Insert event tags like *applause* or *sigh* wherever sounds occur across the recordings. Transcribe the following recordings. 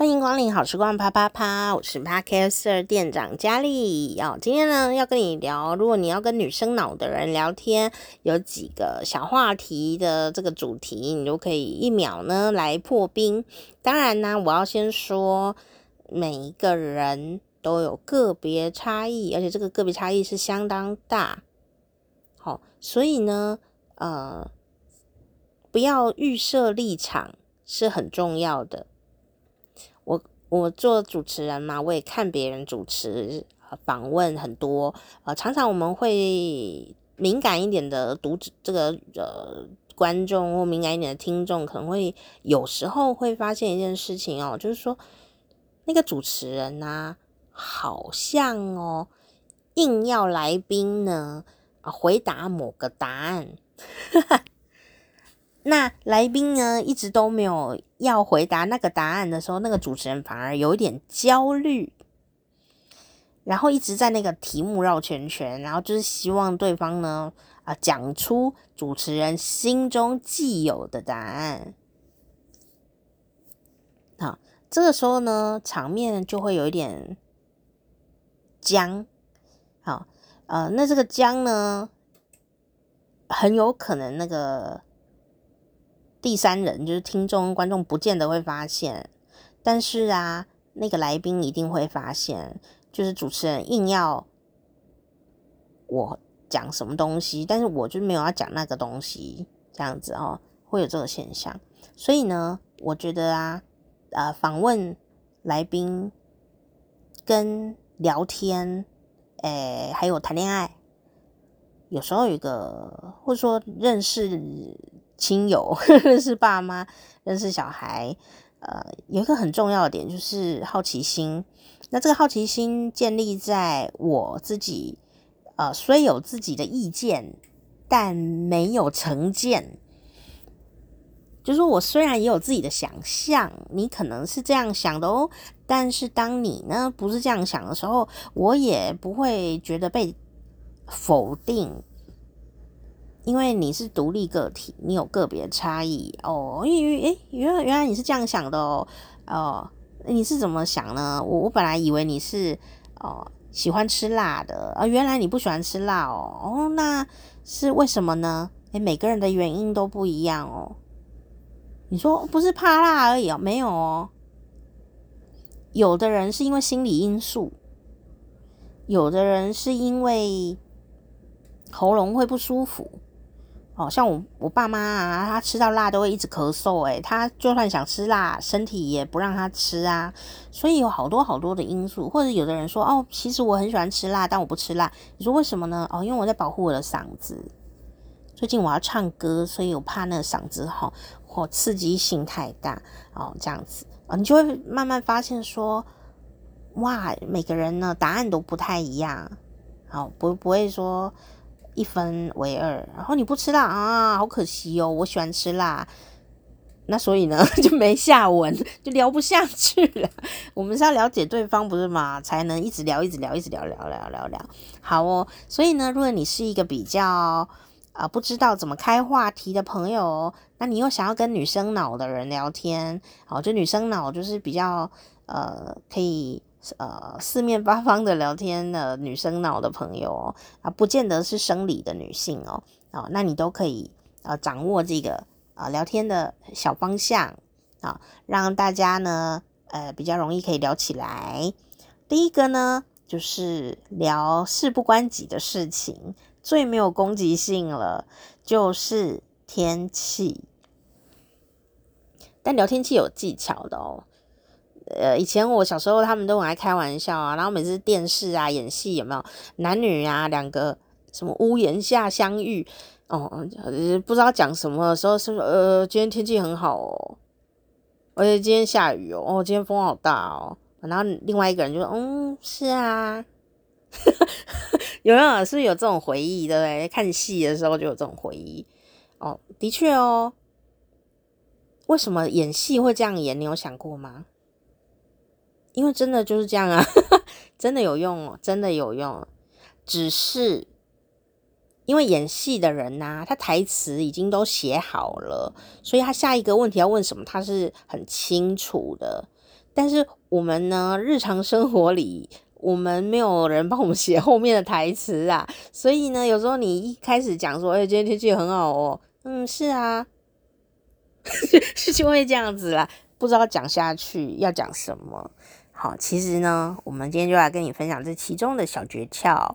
欢迎光临好时光啪啪啪，我是 Podcaster 店长佳丽。哦，今天呢要跟你聊，如果你要跟女生脑的人聊天，有几个小话题的这个主题，你就可以一秒呢来破冰。当然呢，我要先说，每一个人都有个别差异，而且这个个别差异是相当大。好，所以呢，呃，不要预设立场是很重要的。我做主持人嘛，我也看别人主持访问很多，呃，常常我们会敏感一点的读者，这个呃观众或敏感一点的听众，可能会有时候会发现一件事情哦，就是说那个主持人呢，好像哦，硬要来宾呢啊回答某个答案。那来宾呢，一直都没有要回答那个答案的时候，那个主持人反而有一点焦虑，然后一直在那个题目绕圈圈，然后就是希望对方呢啊讲出主持人心中既有的答案。好，这个时候呢，场面就会有一点僵。好，呃，那这个僵呢，很有可能那个。第三人就是听众、观众，不见得会发现，但是啊，那个来宾一定会发现，就是主持人硬要我讲什么东西，但是我就没有要讲那个东西，这样子哦，会有这个现象。所以呢，我觉得啊，呃，访问来宾跟聊天，诶，还有谈恋爱，有时候有一个，或者说认识。亲友 *laughs* 认识爸妈，认识小孩，呃，有一个很重要的点就是好奇心。那这个好奇心建立在我自己，呃，虽有自己的意见，但没有成见。就是说我虽然也有自己的想象，你可能是这样想的哦，但是当你呢不是这样想的时候，我也不会觉得被否定。因为你是独立个体，你有个别差异哦。因为诶，原来原来你是这样想的哦。哦，你是怎么想呢？我我本来以为你是哦喜欢吃辣的啊，原来你不喜欢吃辣哦。哦，那是为什么呢？诶，每个人的原因都不一样哦。你说不是怕辣而已哦？没有哦。有的人是因为心理因素，有的人是因为喉咙会不舒服。哦，像我我爸妈啊，他吃到辣都会一直咳嗽，诶，他就算想吃辣，身体也不让他吃啊。所以有好多好多的因素，或者有的人说，哦，其实我很喜欢吃辣，但我不吃辣。你说为什么呢？哦，因为我在保护我的嗓子。最近我要唱歌，所以我怕那个嗓子哈或刺激性太大哦，这样子啊，你就会慢慢发现说，哇，每个人呢答案都不太一样，好，不不会说。一分为二，然后你不吃辣啊，好可惜哦，我喜欢吃辣，那所以呢 *laughs* 就没下文，就聊不下去了。我们是要了解对方不是吗？才能一直聊，一直聊，一直聊，聊聊聊聊。好哦，所以呢，如果你是一个比较啊、不知道怎么开话题的朋友，那你又想要跟女生脑的人聊天，好，就女生脑就是比较呃可以。呃，四面八方的聊天的女生脑的朋友哦，啊，不见得是生理的女性哦，哦，那你都可以呃掌握这个啊聊天的小方向啊，让大家呢呃比较容易可以聊起来。第一个呢就是聊事不关己的事情，最没有攻击性了，就是天气。但聊天气有技巧的哦。呃，以前我小时候，他们都很爱开玩笑啊，然后每次电视啊演戏有没有男女啊两个什么屋檐下相遇哦，不知道讲什么的时候是呃，今天天气很好哦，而且今天下雨哦，哦，今天风好大哦，然后另外一个人就说嗯是啊，*laughs* 有没有是不是有这种回忆对不对？看戏的时候就有这种回忆哦，的确哦，为什么演戏会这样演？你有想过吗？因为真的就是这样啊，*laughs* 真的有用哦，真的有用。只是因为演戏的人呐、他台词已经都写好了，所以他下一个问题要问什么，他是很清楚的。但是我们呢，日常生活里，我们没有人帮我们写后面的台词啊，所以呢，有时候你一开始讲说，哎，今天天气很好哦，嗯，是啊，*laughs* 是就会这样子啦，不知道讲下去要讲什么。好，其实呢，我们今天就来跟你分享这其中的小诀窍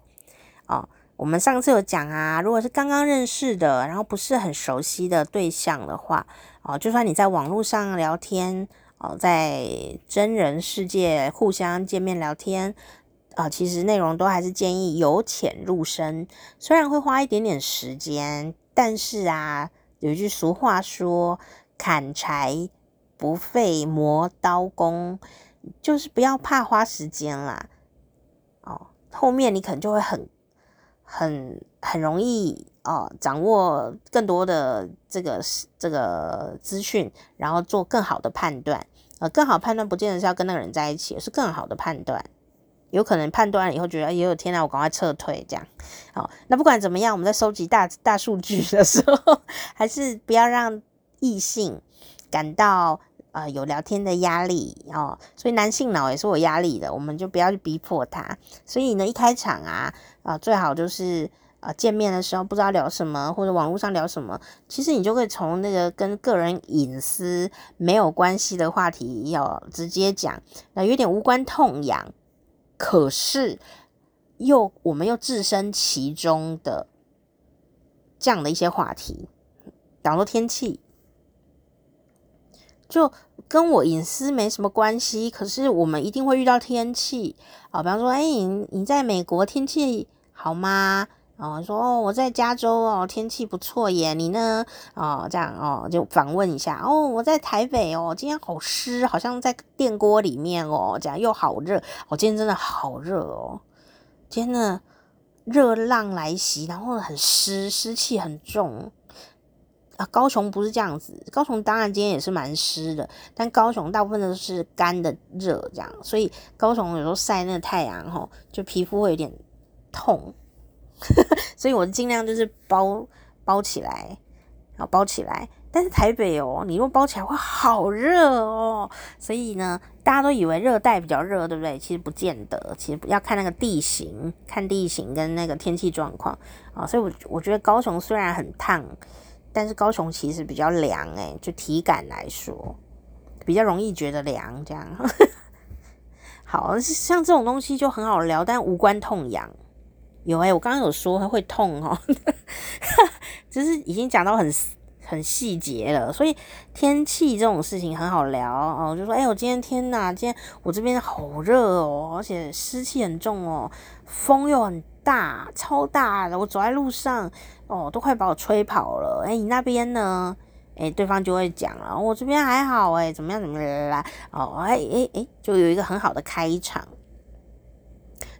哦。我们上次有讲啊，如果是刚刚认识的，然后不是很熟悉的对象的话，哦，就算你在网络上聊天，哦，在真人世界互相见面聊天，啊，其实内容都还是建议由浅入深，虽然会花一点点时间，但是啊，有一句俗话说，砍柴不费磨刀功，就是不要怕花时间啦，哦，后面你可能就会很。很很容易哦，掌握更多的这个这个资讯，然后做更好的判断。呃，更好判断不见得是要跟那个人在一起，是更好的判断。有可能判断了以后觉得，哎呦天哪，我赶快撤退这样。好，那不管怎么样，我们在收集大大数据的时候，*laughs* 还是不要让异性感到。呃，有聊天的压力哦，所以男性脑也是有压力的，我们就不要去逼迫他。所以呢，一开场啊，呃，最好就是呃见面的时候不知道聊什么，或者网络上聊什么，其实你就可以从那个跟个人隐私没有关系的话题要直接讲，那有点无关痛痒，可是又我们又置身其中的这样的一些话题，比如说天气。就跟我隐私没什么关系，可是我们一定会遇到天气啊，比方说，哎，你你在美国天气好吗？哦，说哦，我在加州哦，天气不错耶，你呢？哦，这样哦，就访问一下哦，我在台北哦，今天好湿，好像在电锅里面哦，这样又好热，哦，今天真的好热哦，天的热浪来袭，然后很湿，湿气很重。啊，高雄不是这样子。高雄当然今天也是蛮湿的，但高雄大部分都是干的热这样，所以高雄有时候晒那个太阳吼，就皮肤会有点痛，*laughs* 所以我尽量就是包包起来，啊包起来。但是台北哦，你如果包起来会好热哦，所以呢，大家都以为热带比较热，对不对？其实不见得，其实要看那个地形，看地形跟那个天气状况啊。所以我我觉得高雄虽然很烫。但是高雄其实比较凉哎，就体感来说，比较容易觉得凉这样。*laughs* 好，像这种东西就很好聊，但无关痛痒。有哎，我刚刚有说它会痛哦，*laughs* 就是已经讲到很很细节了。所以天气这种事情很好聊哦，就说哎，我今天天呐，今天我这边好热哦，而且湿气很重哦，风又很大，超大的，我走在路上。哦，都快把我吹跑了。哎，你那边呢？哎，对方就会讲了，我这边还好。哎，怎么样？怎么样？来哦，哎哎哎，就有一个很好的开场。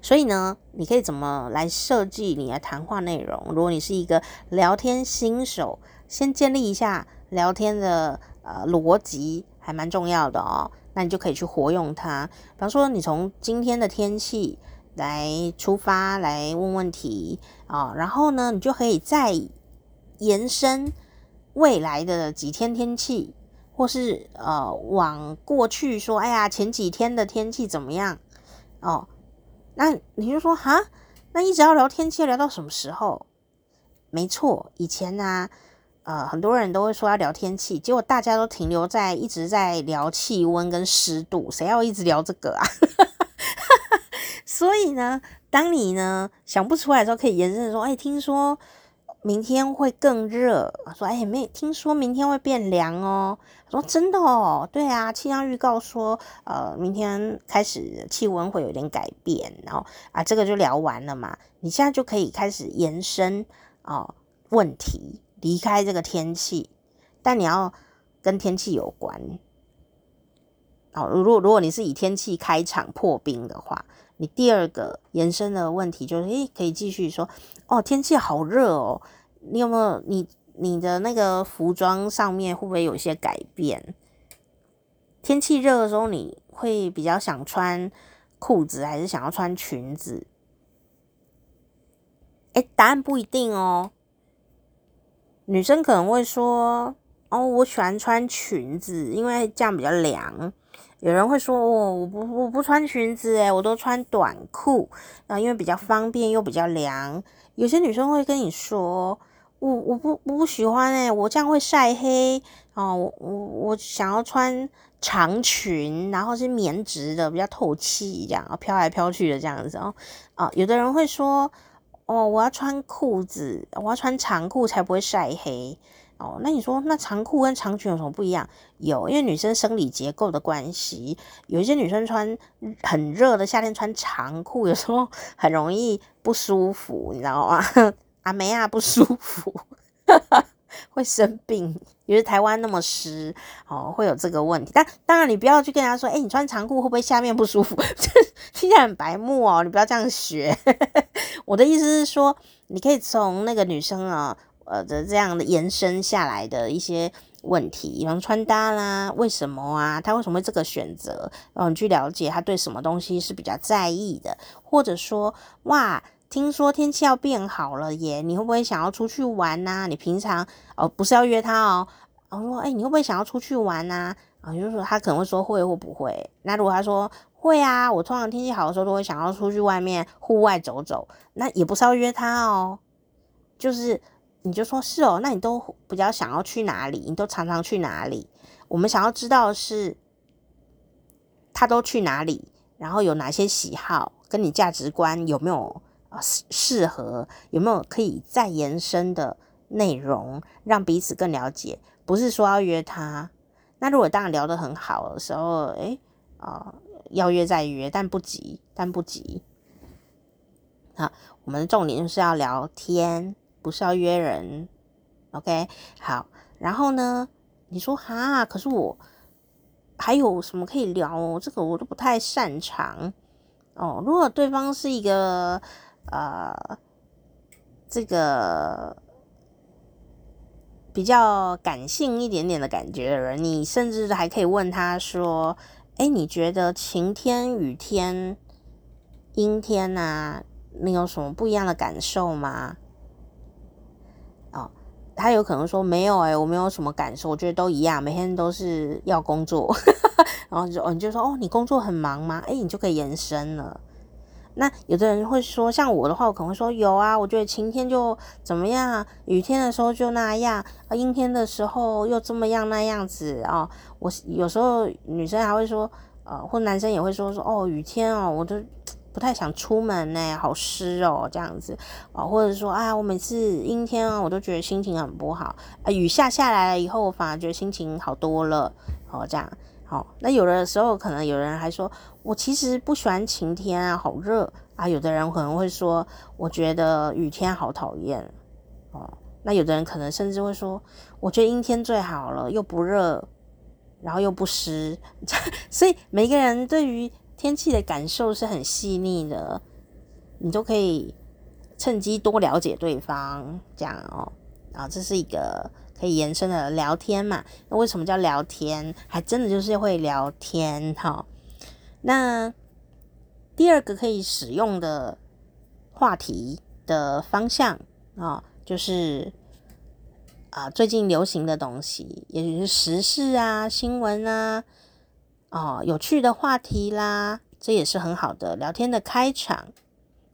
所以呢，你可以怎么来设计你的谈话内容？如果你是一个聊天新手，先建立一下聊天的呃逻辑，还蛮重要的哦。那你就可以去活用它。比方说，你从今天的天气。来出发，来问问题啊，然后呢，你就可以再延伸未来的几天天气，或是呃往过去说，哎呀，前几天的天气怎么样？哦，那你就说哈，那一直要聊天气，聊到什么时候？没错，以前呢，呃，很多人都会说要聊天气，结果大家都停留在一直在聊气温跟湿度，谁要一直聊这个啊？所以呢，当你呢想不出来的时候，可以延伸说：“哎，听说明天会更热。”说：“哎，没听说明天会变凉哦。”说：“真的哦，对啊，气象预告说，呃，明天开始气温会有点改变。”然后啊，这个就聊完了嘛。你现在就可以开始延伸啊、呃、问题，离开这个天气，但你要跟天气有关。哦，如果如果你是以天气开场破冰的话。你第二个延伸的问题就是，诶，可以继续说，哦，天气好热哦，你有没有你你的那个服装上面会不会有一些改变？天气热的时候，你会比较想穿裤子，还是想要穿裙子？诶，答案不一定哦。女生可能会说，哦，我喜欢穿裙子，因为这样比较凉。有人会说，哦，我不我不穿裙子，诶，我都穿短裤啊，因为比较方便又比较凉。有些女生会跟你说，我我不我不喜欢，诶，我这样会晒黑哦，我我我想要穿长裙，然后是棉质的，比较透气，这样飘来飘去的这样子哦。啊，有的人会说，哦，我要穿裤子，我要穿长裤才不会晒黑。哦，那你说那长裤跟长裙有什么不一样？有，因为女生生理结构的关系，有一些女生穿很热的夏天穿长裤，有时候 *laughs* 很容易不舒服，你知道吗？*laughs* 阿梅亚不舒服，*laughs* 会生病，因为台湾那么湿，哦，会有这个问题。但当然，你不要去跟人家说，哎，你穿长裤会不会下面不舒服？听起来很白目哦，你不要这样学。我的意思是说，你可以从那个女生啊。呃的这样的延伸下来的一些问题，比方穿搭啦，为什么啊？他为什么会这个选择？然后你去了解他对什么东西是比较在意的，或者说，哇，听说天气要变好了耶，你会不会想要出去玩呐、你平常哦不是要约他哦，然后说，哎，你会不会想要出去玩呐？啊，就是说他可能会说会或不会。那如果他说会啊，我通常天气好的时候都会想要出去外面户外走走，那也不是要约他哦，就是。你就说是哦，那你都比较想要去哪里？你都常常去哪里？我们想要知道的是他都去哪里，然后有哪些喜好，跟你价值观有没有啊适合？有没有可以再延伸的内容，让彼此更了解？不是说要约他。那如果当然聊得很好的时候，诶啊、呃，要约再约，但不急，但不急。好，我们的重点就是要聊天。不是要约人，OK，好，然后呢，你说哈，可是我还有什么可以聊哦？这个我都不太擅长哦。如果对方是一个呃，这个比较感性一点点的感觉的人，你甚至还可以问他说：“哎，你觉得晴天、雨天、阴天啊，你有什么不一样的感受吗？”他有可能说没有诶、欸，我没有什么感受，我觉得都一样，每天都是要工作，*laughs* 然后就哦，你就说哦，你工作很忙吗？诶，你就可以延伸了。那有的人会说，像我的话，我可能会说有啊，我觉得晴天就怎么样，雨天的时候就那样，啊，阴天的时候又这么样那样子啊，我有时候女生还会说，呃，或男生也会说说哦，雨天哦，我都。不太想出门呢，好湿哦，这样子啊，或者说啊，我每次阴天啊，我都觉得心情很不好啊，雨下下来了以后，我反而觉得心情好多了，哦，这样好。那有的时候可能有人还说，我其实不喜欢晴天啊，好热啊。有的人可能会说，我觉得雨天好讨厌哦。那有的人可能甚至会说，我觉得阴天最好了，又不热，然后又不湿。*laughs* 所以每个人对于天气的感受是很细腻的，你都可以趁机多了解对方，这样哦，啊，这是一个可以延伸的聊天嘛？那为什么叫聊天？还真的就是会聊天哈。那第二个可以使用的话题的方向啊，就是啊最近流行的东西，也就是时事啊、新闻啊。哦，有趣的话题啦，这也是很好的聊天的开场。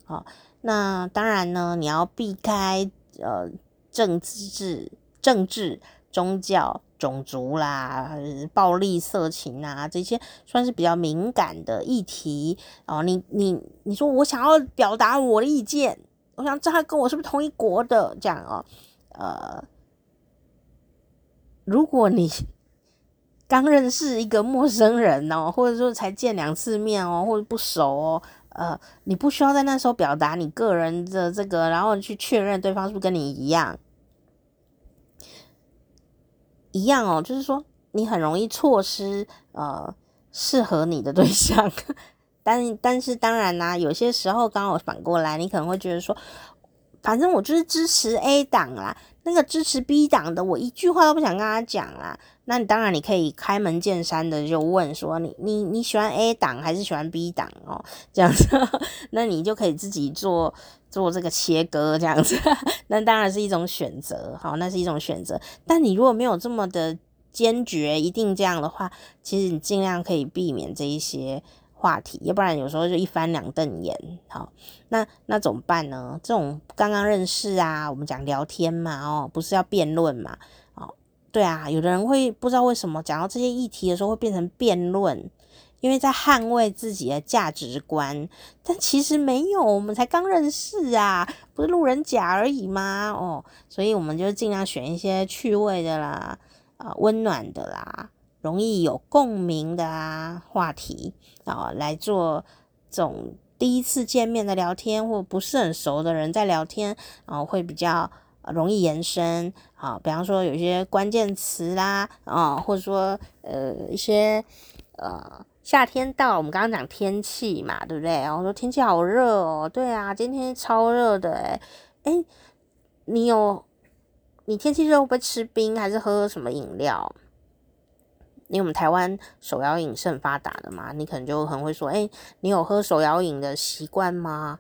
哦，那当然呢，你要避开呃政治、政治、宗教、种族啦、暴力、色情啊这些算是比较敏感的议题。哦，你你你说我想要表达我的意见，我想知道他跟我是不是同一国的这样哦。呃，如果你。刚认识一个陌生人哦，*laughs* 或者说才见两次面哦，或者不熟哦，呃，你不需要在那时候表达你个人的这个，然后去确认对方是不是跟你一样，一样哦，就是说你很容易错失呃适合你的对象，*laughs* 但但是当然啦，有些时候刚好反过来，你可能会觉得说，反正我就是支持 A 党啦，那个支持 B 党的，我一句话都不想跟他讲啦。那当然你可以开门见山的就问说你你你喜欢 A 档还是喜欢 B 档哦？这样子，*laughs* 那你就可以自己做做这个切割这样子，*laughs* 那当然是一种选择，好，那是一种选择。但你如果没有这么的坚决，一定这样的话，其实你尽量可以避免这一些话题，要不然有时候就一翻两瞪眼。好，那那怎么办呢？这种刚刚认识啊，我们讲聊天嘛，哦，不是要辩论嘛。对啊，有的人会不知道为什么讲到这些议题的时候会变成辩论，因为在捍卫自己的价值观，但其实没有，我们才刚认识啊，不是路人甲而已吗？哦，所以我们就尽量选一些趣味的啦，啊、温暖的啦，容易有共鸣的啊话题啊、来做这种第一次见面的聊天，或不是很熟的人在聊天，啊、呃，会比较。容易延伸啊，比方说有一些关键词啦啊，或者说呃一些呃夏天到，我们刚刚讲天气嘛，对不对？然后说天气好热哦，对啊，今天超热的诶，诶，你有你天气热会不会吃冰，还是喝什么饮料？因为我们台湾手摇饮是很发达的嘛，你可能就很会说，诶，你有喝手摇饮的习惯吗？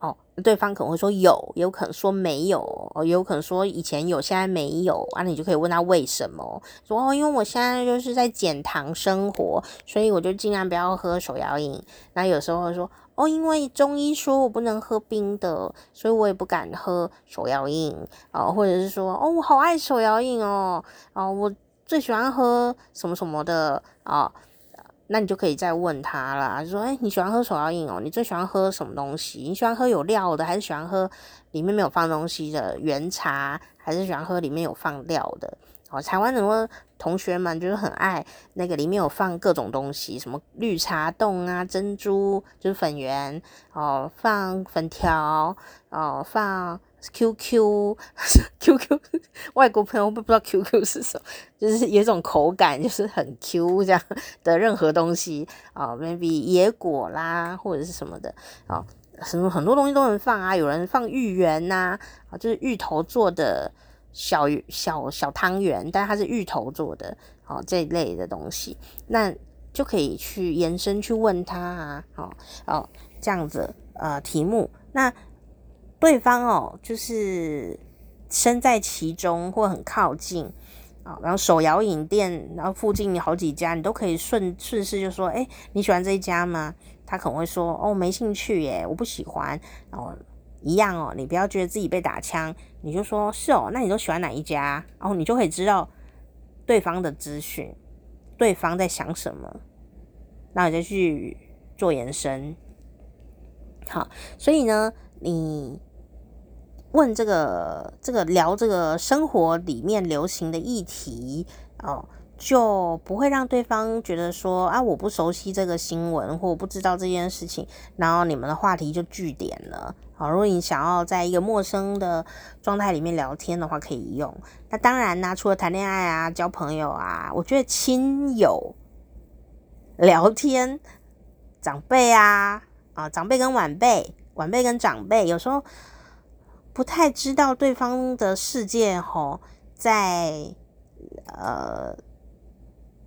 哦，对方可能会说有，也有可能说没有，哦，也有可能说以前有，现在没有，啊，你就可以问他为什么，说哦，因为我现在就是在减糖生活，所以我就尽量不要喝手摇饮。那有时候会说哦，因为中医说我不能喝冰的，所以我也不敢喝手摇饮，哦，或者是说哦，我好爱手摇饮哦，哦，我最喜欢喝什么什么的啊。哦那你就可以再问他啦，就说：“哎，你喜欢喝手摇饮哦？你最喜欢喝什么东西？你喜欢喝有料的，还是喜欢喝里面没有放东西的原茶，还是喜欢喝里面有放料的？哦，台湾很多同学们就是很爱那个里面有放各种东西，什么绿茶冻啊、珍珠就是粉圆哦，放粉条哦，放。” Q Q *laughs* Q Q，*laughs* 外国朋友不不知道 Q Q 是什么，就是有一种口感，就是很 Q 这样的任何东西啊、，maybe 野果啦，或者是什么的啊，什、么很多东西都能放啊，有人放芋圆呐，啊，就是芋头做的小小小汤圆，但它是芋头做的，哦，这一类的东西，那就可以去延伸去问他啊，哦哦，这样子呃题目那。对方哦，就是身在其中或很靠近啊，然后手摇饮店，然后附近好几家，你都可以顺顺势就说：“诶，你喜欢这一家吗？”他可能会说：“哦，没兴趣耶，我不喜欢。”然后一样哦，你不要觉得自己被打枪，你就说：“是哦，那你都喜欢哪一家？”然后你就可以知道对方的资讯，对方在想什么，那你再去做延伸。好，所以呢，你。问这个这个聊这个生活里面流行的议题哦，就不会让对方觉得说啊，我不熟悉这个新闻或我不知道这件事情，然后你们的话题就句点了。好，如果你想要在一个陌生的状态里面聊天的话，可以用。那当然呢，除了谈恋爱啊、交朋友啊，我觉得亲友聊天，长辈啊啊，长辈跟晚辈，晚辈跟长辈，有时候。不太知道对方的世界吼，在呃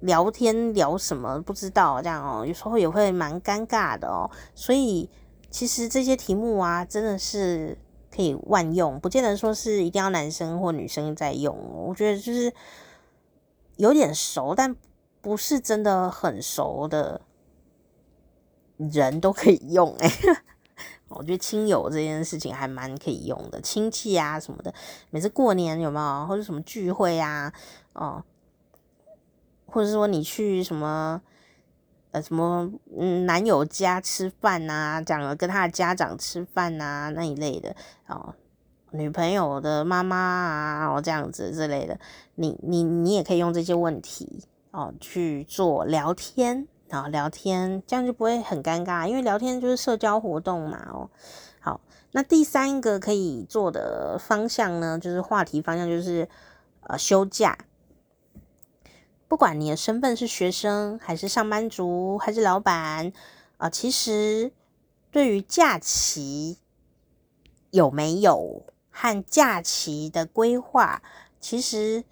聊天聊什么不知道这样哦，有时候也会蛮尴尬的哦。所以其实这些题目啊，真的是可以万用，不见得说是一定要男生或女生在用。我觉得就是有点熟，但不是真的很熟的人都可以用哎。我觉得亲友这件事情还蛮可以用的，亲戚啊什么的，每次过年有没有或者什么聚会啊，哦，或者说你去什么呃什么嗯男友家吃饭啊，讲了跟他的家长吃饭啊那一类的哦，女朋友的妈妈啊哦这样子之类的，你你你也可以用这些问题哦去做聊天。然后聊天，这样就不会很尴尬，因为聊天就是社交活动嘛。哦，好，那第三个可以做的方向呢，就是话题方向，就是呃休假。不管你的身份是学生，还是上班族，还是老板，啊、其实对于假期有没有和假期的规划，其实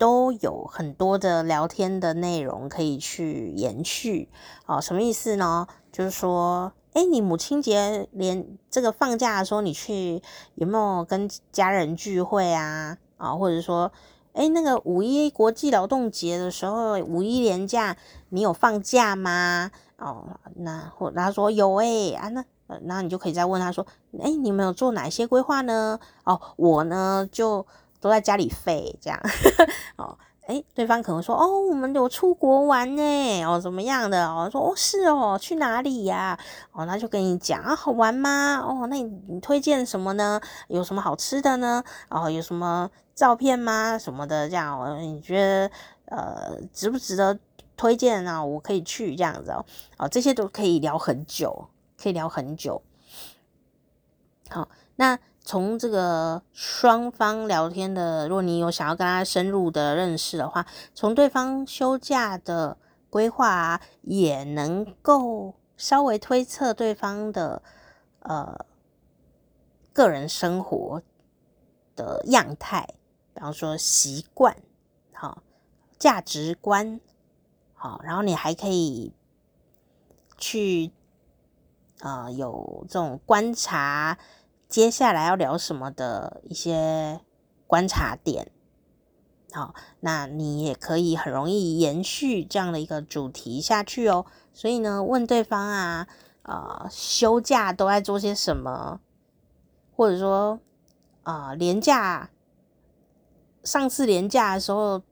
都有很多的聊天的内容可以去延续。哦，什么意思呢？就是说，哎，你母亲节连这个放假的时候，你去有没有跟家人聚会啊？啊，或者说，哎，那个五一国际劳动节的时候，五一连假你有放假吗？哦，那或他说有诶啊，那那你就可以再问他说，哎，你们有做哪些规划呢？哦，我呢就都在家里废这样，*laughs* 哦。诶，对方可能说，哦，我们有出国玩呢，哦，怎么样的？哦，说，哦，是哦，去哪里呀？哦，那就跟你讲啊，好玩吗？哦，那你你推荐什么呢？有什么好吃的呢？哦，有什么照片吗？什么的这样，哦，你觉得呃值不值得推荐呢？我可以去这样子哦，哦，这些都可以聊很久，可以聊很久。好，那。从这个双方聊天的，如果你有想要跟他深入的认识的话，从对方休假的规划啊，也能够稍微推测对方的呃个人生活的样态，比方说习惯、好价值观，好，然后你还可以去啊、有这种观察。接下来要聊什么的一些观察点，好，那你也可以很容易延续这样的一个主题下去哦。所以呢，问对方啊，呃，休假都在做些什么，或者说啊，呃，连假，上次年假的时候，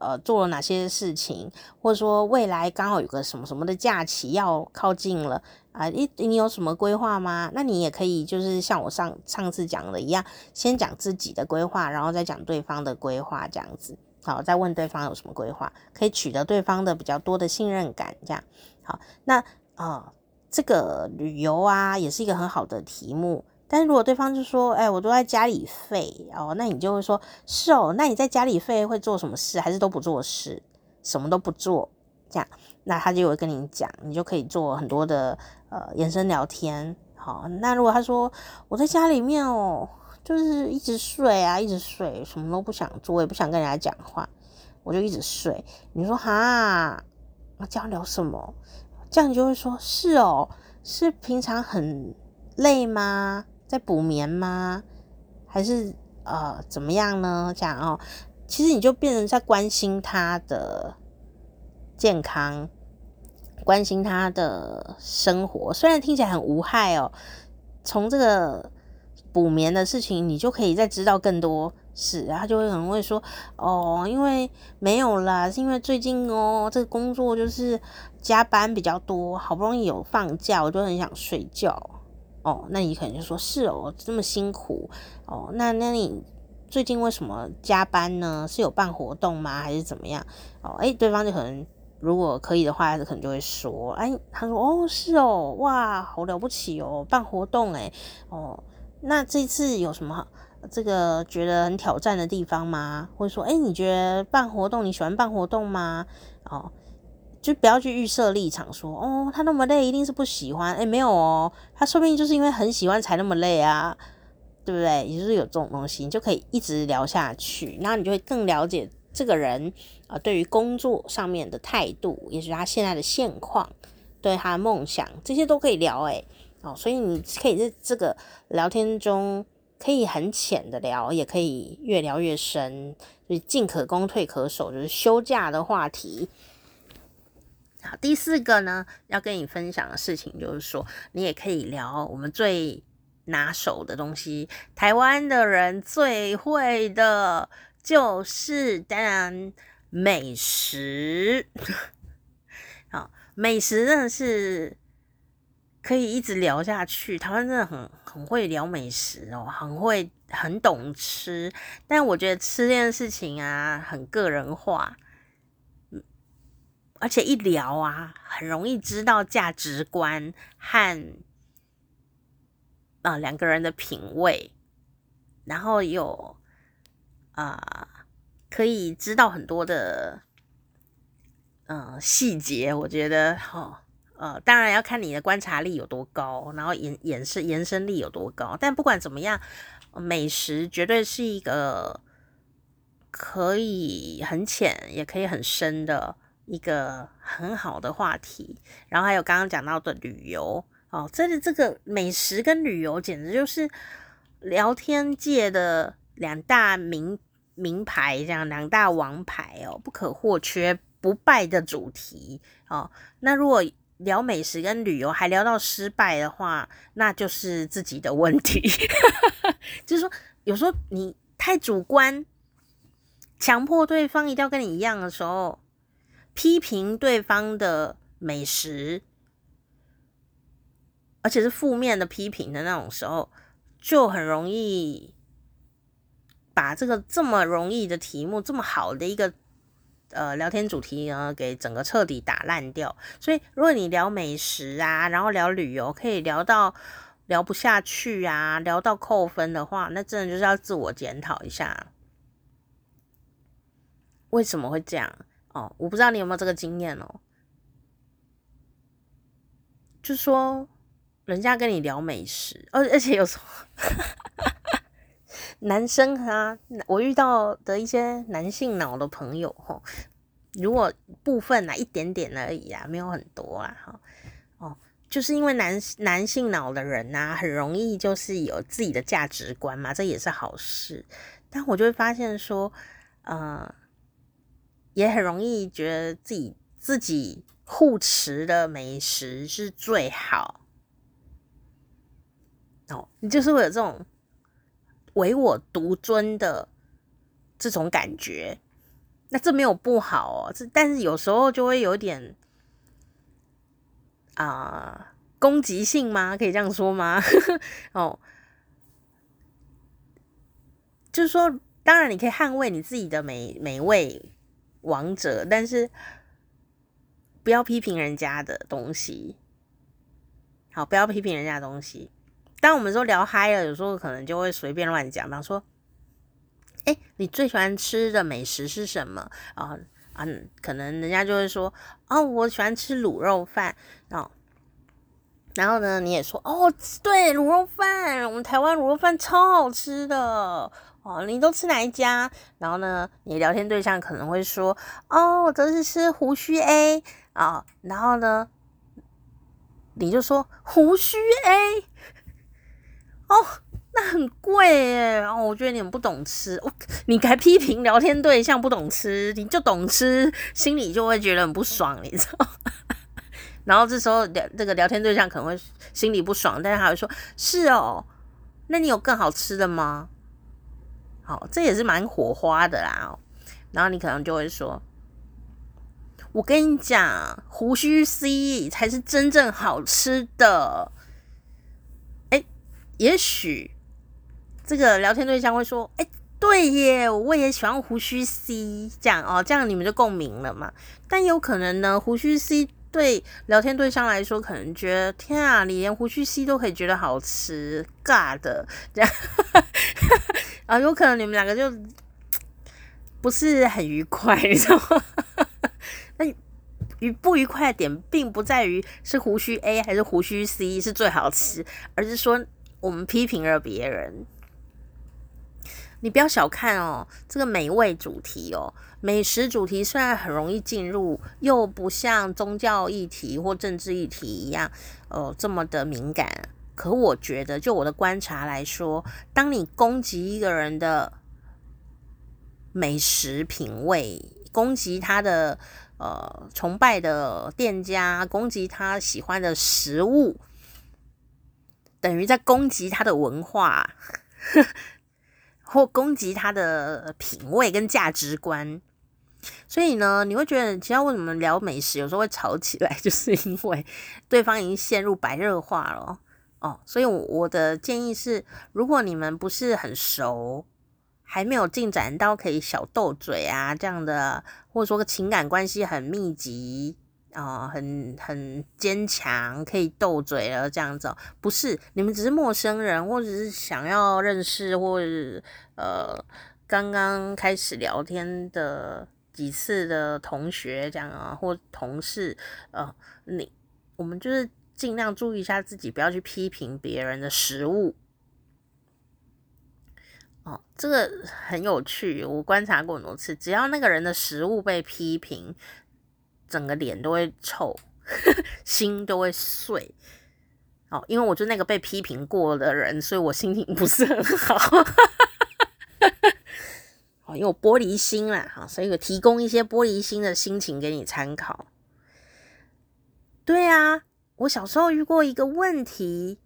呃，做了哪些事情，或者说未来刚好有个什么什么的假期要靠近了。啊，你你有什么规划吗？那你也可以就是像我上上次讲的一样，先讲自己的规划，然后再讲对方的规划，这样子。好，再问对方有什么规划，可以取得对方的比较多的信任感。这样好，那啊、这个旅游啊，也是一个很好的题目。但是如果对方就说，哎，我都在家里废哦，那你就会说，是哦，那你在家里废会做什么事？还是都不做事，什么都不做？这样，那他就会跟你讲，你就可以做很多的。呃，延伸聊天，好。那如果他说我在家里面哦，就是一直睡啊，一直睡，什么都不想做，也不想跟人家讲话，我就一直睡。你说哈，那这样聊什么？这样你就会说，是哦，是平常很累吗？在补眠吗？还是呃怎么样呢？这样哦，其实你就变成在关心他的健康。关心他的生活，虽然听起来很无害哦。从这个补眠的事情，你就可以再知道更多事。然后他就会可能会说：“哦，因为没有啦，是因为最近哦，这个工作就是加班比较多，好不容易有放假，我就很想睡觉。”哦，那你可能就说：“是哦，这么辛苦哦，那那你最近为什么加班呢？是有办活动吗？还是怎么样？”哦，诶，对方就可能。如果可以的话，他可能就会说：“哎，他说哦，是哦，哇，好了不起哦，办活动诶，哦，那这次有什么这个觉得很挑战的地方吗？或者说，哎，你觉得办活动，你喜欢办活动吗？哦，就不要去预设立场说，哦，他那么累，一定是不喜欢。哎，没有哦，他说不定就是因为很喜欢才那么累啊，对不对？也就是有这种东西，你就可以一直聊下去，然后你就会更了解。”这个人啊、对于工作上面的态度，也许他现在的现况，对他的梦想，这些都可以聊诶。哦，所以你可以在这个聊天中，可以很浅的聊，也可以越聊越深，就是进可攻退可守，就是休假的话题。好，第四个呢，要跟你分享的事情就是说，你也可以聊我们最拿手的东西，台湾的人最会的。就是当然美食，好，美食真的是可以一直聊下去。台湾真的很很会聊美食哦，很会很懂吃。但我觉得吃这件事情啊，很个人化，而且一聊啊，很容易知道价值观和啊两个人的品味，然后有。啊、可以知道很多的，嗯、细节。我觉得，哈、哦，呃，当然要看你的观察力有多高，然后延延伸延伸力有多高。但不管怎么样，美食绝对是一个可以很浅，也可以很深的一个很好的话题。然后还有刚刚讲到的旅游哦，这里这个美食跟旅游简直就是聊天界的两大名名牌，这样两大王牌哦，不可或缺、不败的主题哦。那如果聊美食跟旅游还聊到失败的话，那就是自己的问题。*laughs* 就是说，有时候你太主观，强迫对方一定要跟你一样的时候，批评对方的美食，而且是负面的批评的那种时候，就很容易把这个这么容易的题目，这么好的一个。呃，聊天主题呢，给整个彻底打烂掉。所以，如果你聊美食啊，然后聊旅游，可以聊到聊不下去啊，聊到扣分的话，那真的就是要自我检讨一下，为什么会这样？哦，我不知道你有没有这个经验哦。就说人家跟你聊美食，而而且有时候。*laughs* 男生啊，我遇到的一些男性脑的朋友哈，如果部分啊一点点而已啊，没有很多啊哈哦，就是因为男男性脑的人呐、啊，很容易就是有自己的价值观嘛，这也是好事。但我就会发现说，呃，也很容易觉得自己自己护持的美食是最好哦，你就是会有这种。唯我独尊的这种感觉，那这没有不好哦，这但是有时候就会有点啊、攻击性吗？*laughs* 可以这样说吗？*laughs* 哦，就是说，当然你可以捍卫你自己的美美味王者，但是不要批评人家的东西，好，不要批评人家的东西。当我们说聊嗨了，有时候可能就会随便乱讲，比方说，哎，你最喜欢吃的美食是什么？啊啊，可能人家就会说，哦，我喜欢吃卤肉饭哦。然后呢，你也说，哦，对，卤肉饭，我们台湾卤肉饭超好吃的哦。你都吃哪一家？然后呢，你聊天对象可能会说，哦，我都是吃胡须 A 啊。然后呢，你就说胡须 A。哦，那很贵耶！哦，我觉得你很不懂吃，我你还批评聊天对象不懂吃，你就懂吃，心里就会觉得很不爽，你知道？*laughs* 然后这时候聊这个聊天对象可能会心里不爽，但是他会说：“是哦，那你有更好吃的吗？”好，这也是蛮火花的啦。然后你可能就会说：“我跟你讲，胡须 C 才是真正好吃的。”哎也许这个聊天对象会说：“哎，对耶，我也喜欢胡须 C，这样哦，这样你们就共鸣了嘛。”但有可能呢，胡须 C 对聊天对象来说，可能觉得天啊，你连胡须 C 都可以觉得好吃尬的这样 *laughs* 啊，有可能你们两个就不是很愉快，你知道吗？*laughs* 那愉不愉快的点，并不在于是胡须 A 还是胡须 C 是最好吃，而是说。我们批评了别人，你不要小看哦，这个美味主题哦，美食主题虽然很容易进入，又不像宗教议题或政治议题一样，哦，这么的敏感。可我觉得，就我的观察来说，当你攻击一个人的美食品味，攻击他的呃崇拜的店家，攻击他喜欢的食物。等于在攻击他的文化，或攻击他的品味跟价值观。所以呢，你会觉得，其实为什么聊美食有时候会吵起来，*laughs* 就是因为对方已经陷入白热化了哦。所以我的建议是，如果你们不是很熟，还没有进展到可以小斗嘴啊这样的，或者说个情感关系很密集。啊、很很坚强，可以斗嘴了这样子，不是你们只是陌生人，或者是想要认识，或者呃刚刚开始聊天的几次的同学这样啊，或同事，呃，你我们就是尽量注意一下自己，不要去批评别人的食物。哦，这个很有趣，我观察过很多次，只要那个人的食物被批评，整个脸都会臭，*laughs* 心都会碎。哦，因为我就那个被批评过的人，所以我心情不是很好。*laughs* 哦，因为我玻璃心啦，哈，所以我提供一些玻璃心的心情给你参考。对啊，我小时候遇过一个问题，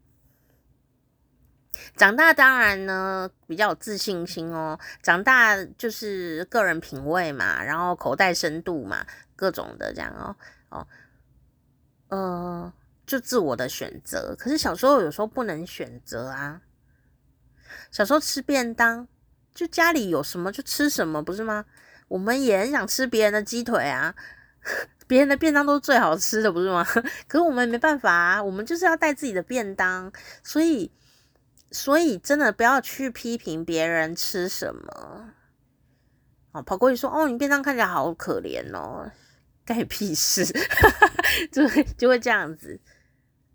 长大当然呢比较有自信心哦，长大就是个人品味嘛，然后口袋深度嘛，各种的这样哦，哦，呃。就自我的选择，可是小时候有时候不能选择啊。小时候吃便当，就家里有什么就吃什么，不是吗？我们也很想吃别人的鸡腿啊，*laughs* 别人的便当都是最好吃的，不是吗？*laughs* 可是我们没办法啊，我们就是要带自己的便当，所以，所以真的不要去批评别人吃什么。哦，跑过去说，哦，你便当看起来好可怜哦，干屁事，*laughs* 就会就会这样子。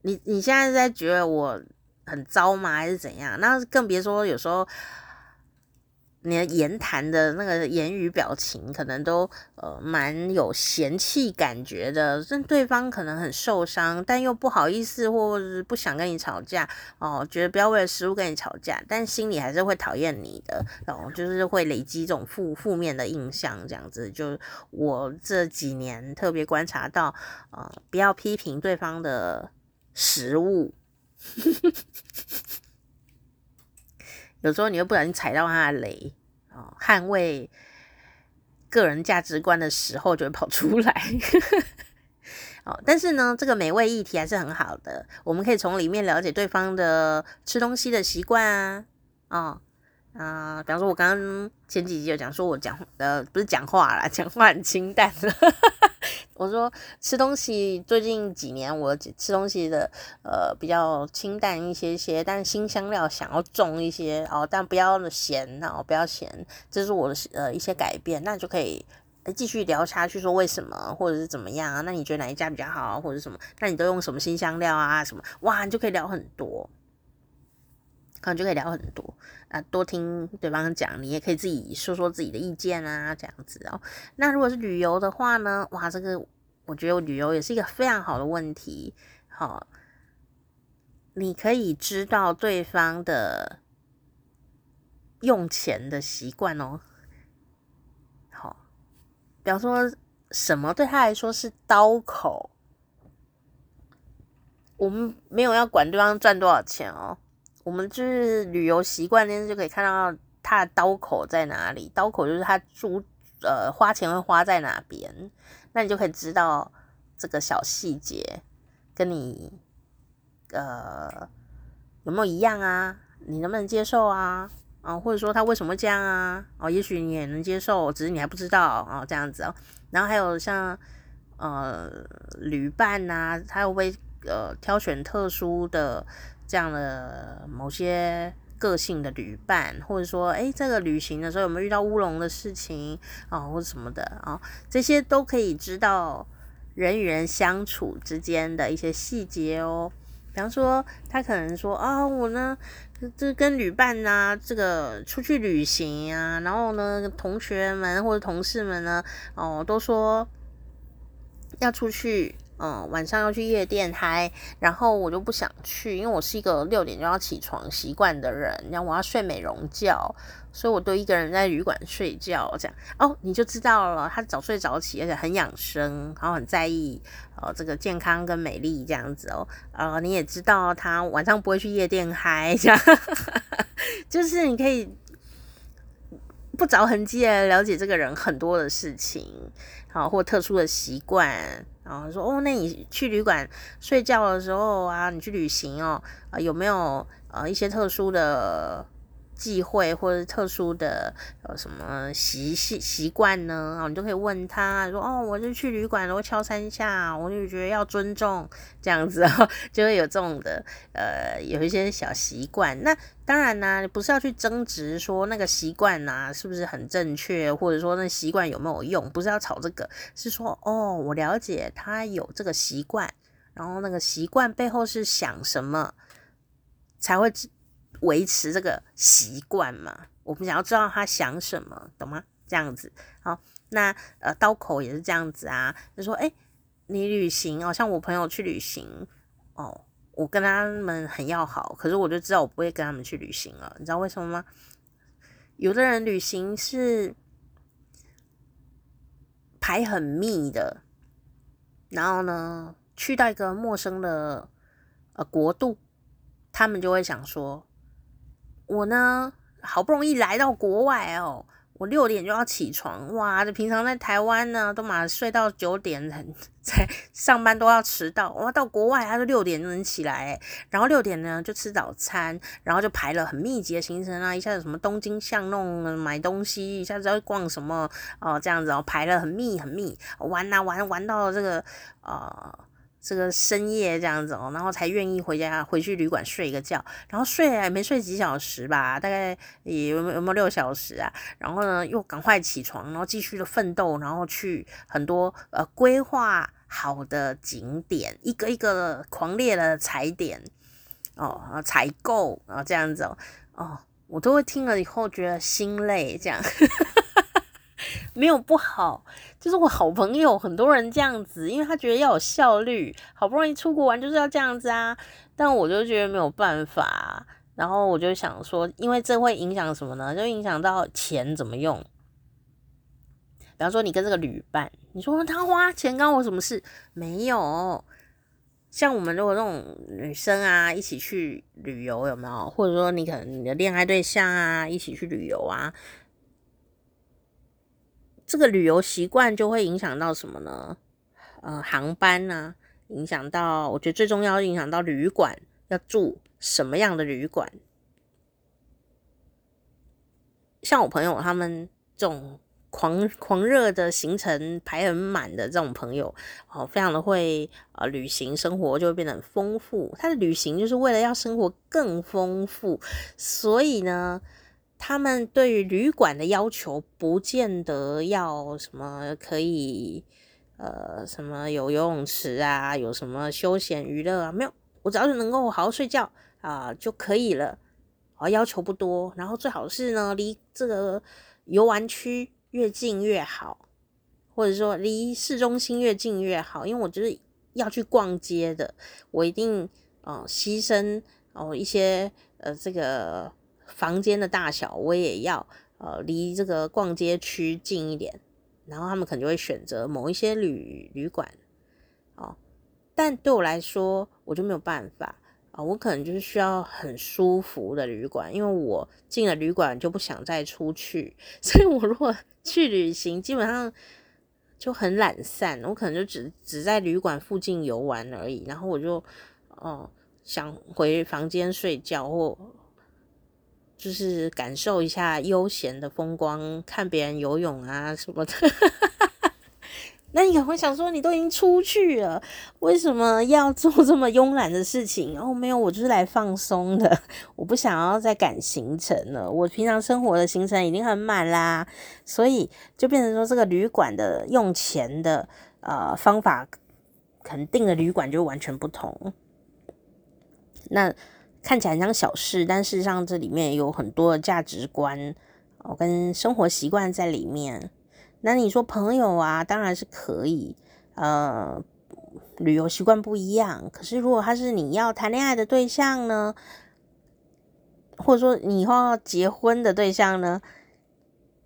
你你现在是在觉得我很糟吗？还是怎样？那更别说有时候你的言谈的那个言语表情，可能都呃蛮有嫌弃感觉的。但对方可能很受伤，但又不好意思，或是不想跟你吵架哦，觉得不要为了食物跟你吵架，但心里还是会讨厌你的，哦，就是会累积这种负负面的印象，这样子。就我这几年特别观察到，呃，不要批评对方的。食物，*laughs* 有时候你又不小心踩到他的雷哦，捍卫个人价值观的时候就会跑出来 *laughs* 哦。但是呢，这个美味议题还是很好的，我们可以从里面了解对方的吃东西的习惯啊，哦啊、比方说，我刚刚前几集有讲说我讲呃不是讲话啦，讲话很清淡的。我说吃东西最近几年我吃东西的呃比较清淡一些些，但是辛香料想要重一些哦，但不要咸哦，不要咸，这是我的呃一些改变，那就可以继续聊下去说为什么或者是怎么样啊？那你觉得哪一家比较好或者什么？那你都用什么新香料啊？什么哇？你就可以聊很多，可能就可以聊很多啊，多听对方讲，你也可以自己说说自己的意见啊，这样子哦。那如果是旅游的话呢？哇，这个。我觉得旅游也是一个非常好的问题。好，你可以知道对方的用钱的习惯哦。好，比方说什么对他来说是刀口，我们没有要管对方赚多少钱哦。我们就是旅游习惯，那就可以看到他的刀口在哪里。刀口就是他租呃花钱会花在哪边。那你就可以知道这个小细节跟你呃有没有一样啊？你能不能接受啊？啊，或者说他为什么这样啊？哦，也许你也能接受，只是你还不知道啊，这样子哦。然后还有像呃旅伴呐，他会不会呃挑选特殊的这样的某些。个性的旅伴，或者说，诶，这个旅行的时候有没有遇到乌龙的事情啊，或者什么的啊？这些都可以知道人与人相处之间的一些细节哦。比方说，他可能说啊，我呢，这跟旅伴呐、这个出去旅行啊，然后呢，同学们或者同事们呢，哦，都说要出去。嗯，晚上要去夜店嗨，然后我就不想去，因为我是一个六点就要起床习惯的人，然后我要睡美容觉，所以我都一个人在旅馆睡觉。这样哦，你就知道了，他早睡早起，而且很养生，然后很在意呃这个健康跟美丽这样子哦。呃，你也知道他晚上不会去夜店嗨，这样 *laughs* 就是你可以不着痕迹的了解这个人很多的事情，好或特殊的习惯。然后说哦，那你去旅馆睡觉的时候啊，你去旅行哦，啊、呃、有没有呃一些特殊的忌讳或者特殊的呃什么习习习惯呢？哦你就可以问他说哦，我就去旅馆，我会敲三下，我就觉得要尊重这样子哦，*laughs* 就会有这种的呃有一些小习惯。那当然呢、啊，不是要去争执说那个习惯呐是不是很正确，或者说那习惯有没有用，不是要吵这个，是说哦，我了解他有这个习惯，然后那个习惯背后是想什么才会维持这个习惯嘛？我们想要知道他想什么，懂吗？这样子，好，那呃刀口也是这样子啊，就说，哎，你旅行哦，像我朋友去旅行哦，我跟他们很要好，可是我就知道我不会跟他们去旅行了，你知道为什么吗？有的人旅行是排很密的，然后呢，去到一个陌生的呃国度，他们就会想说，我呢好不容易来到国外哦。我六点就要起床，哇！这平常在台湾呢，都嘛睡到九点才 *laughs* 才上班都要迟到。哇，到国外他就六点就能起来，然后六点呢就吃早餐，然后就排了很密集的行程啊，一下子什么东京巷弄买东西，一下子要逛什么哦，这样子哦，排了很密很密，玩啊玩玩到这个呃。这个深夜这样子哦，然后才愿意回家回去旅馆睡一个觉，然后睡也没睡几小时吧，大概也有没有没有六小时啊？然后呢，又赶快起床，然后继续的奋斗，然后去很多呃规划好的景点，一个一个的狂烈的踩点哦，采购然后这样子哦，哦，我都会听了以后觉得心累这样。没有不好，就是我好朋友很多人这样子，因为他觉得要有效率，好不容易出国玩就是要这样子啊。但我就觉得没有办法，然后我就想说，因为这会影响什么呢？就影响到钱怎么用。比方说，你跟这个旅伴，你说他花钱干我什么事？没有。像我们如果那种女生啊，一起去旅游有没有？或者说你可能你的恋爱对象啊，一起去旅游啊。这个旅游习惯就会影响到什么呢？呃，航班啊，影响到，我觉得最重要，影响到旅馆要住什么样的旅馆。像我朋友他们这种狂狂热的行程排很满的这种朋友，哦，非常的会呃旅行，生活就会变得很丰富。他的旅行就是为了要生活更丰富，所以呢。他们对于旅馆的要求，不见得要什么可以，呃，什么有游泳池啊，有什么休闲娱乐啊，没有，我只要是能够好好睡觉啊，就可以了，啊，要求不多。然后最好是呢，离这个游玩区越近越好，或者说离市中心越近越好，因为我就是要去逛街的，我一定呃牺牲哦一些呃这个。房间的大小我也要，呃，离这个逛街区近一点，然后他们可能就会选择某一些旅旅馆，哦，但对我来说我就没有办法啊，我可能就是需要很舒服的旅馆，因为我进了旅馆就不想再出去，*laughs* 所以我如果 *laughs* 去旅行，基本上就很懒散，我可能就只只在旅馆附近游玩而已，然后我就哦想回房间睡觉或。就是感受一下悠闲的风光，看别人游泳啊什么的。*laughs* 那你可能会想说，你都已经出去了，为什么要做这么慵懒的事情？哦，没有，我就是来放松的，我不想要再赶行程了。我平常生活的行程已经很满啦，所以就变成说，这个旅馆的用钱的呃方法，肯定的旅馆就完全不同。那。看起来很像小事，但事实上这里面有很多的价值观哦，跟生活习惯在里面。那你说朋友啊，当然是可以，呃，旅游习惯不一样。可是如果他是你要谈恋爱的对象呢，或者说你以后要结婚的对象呢？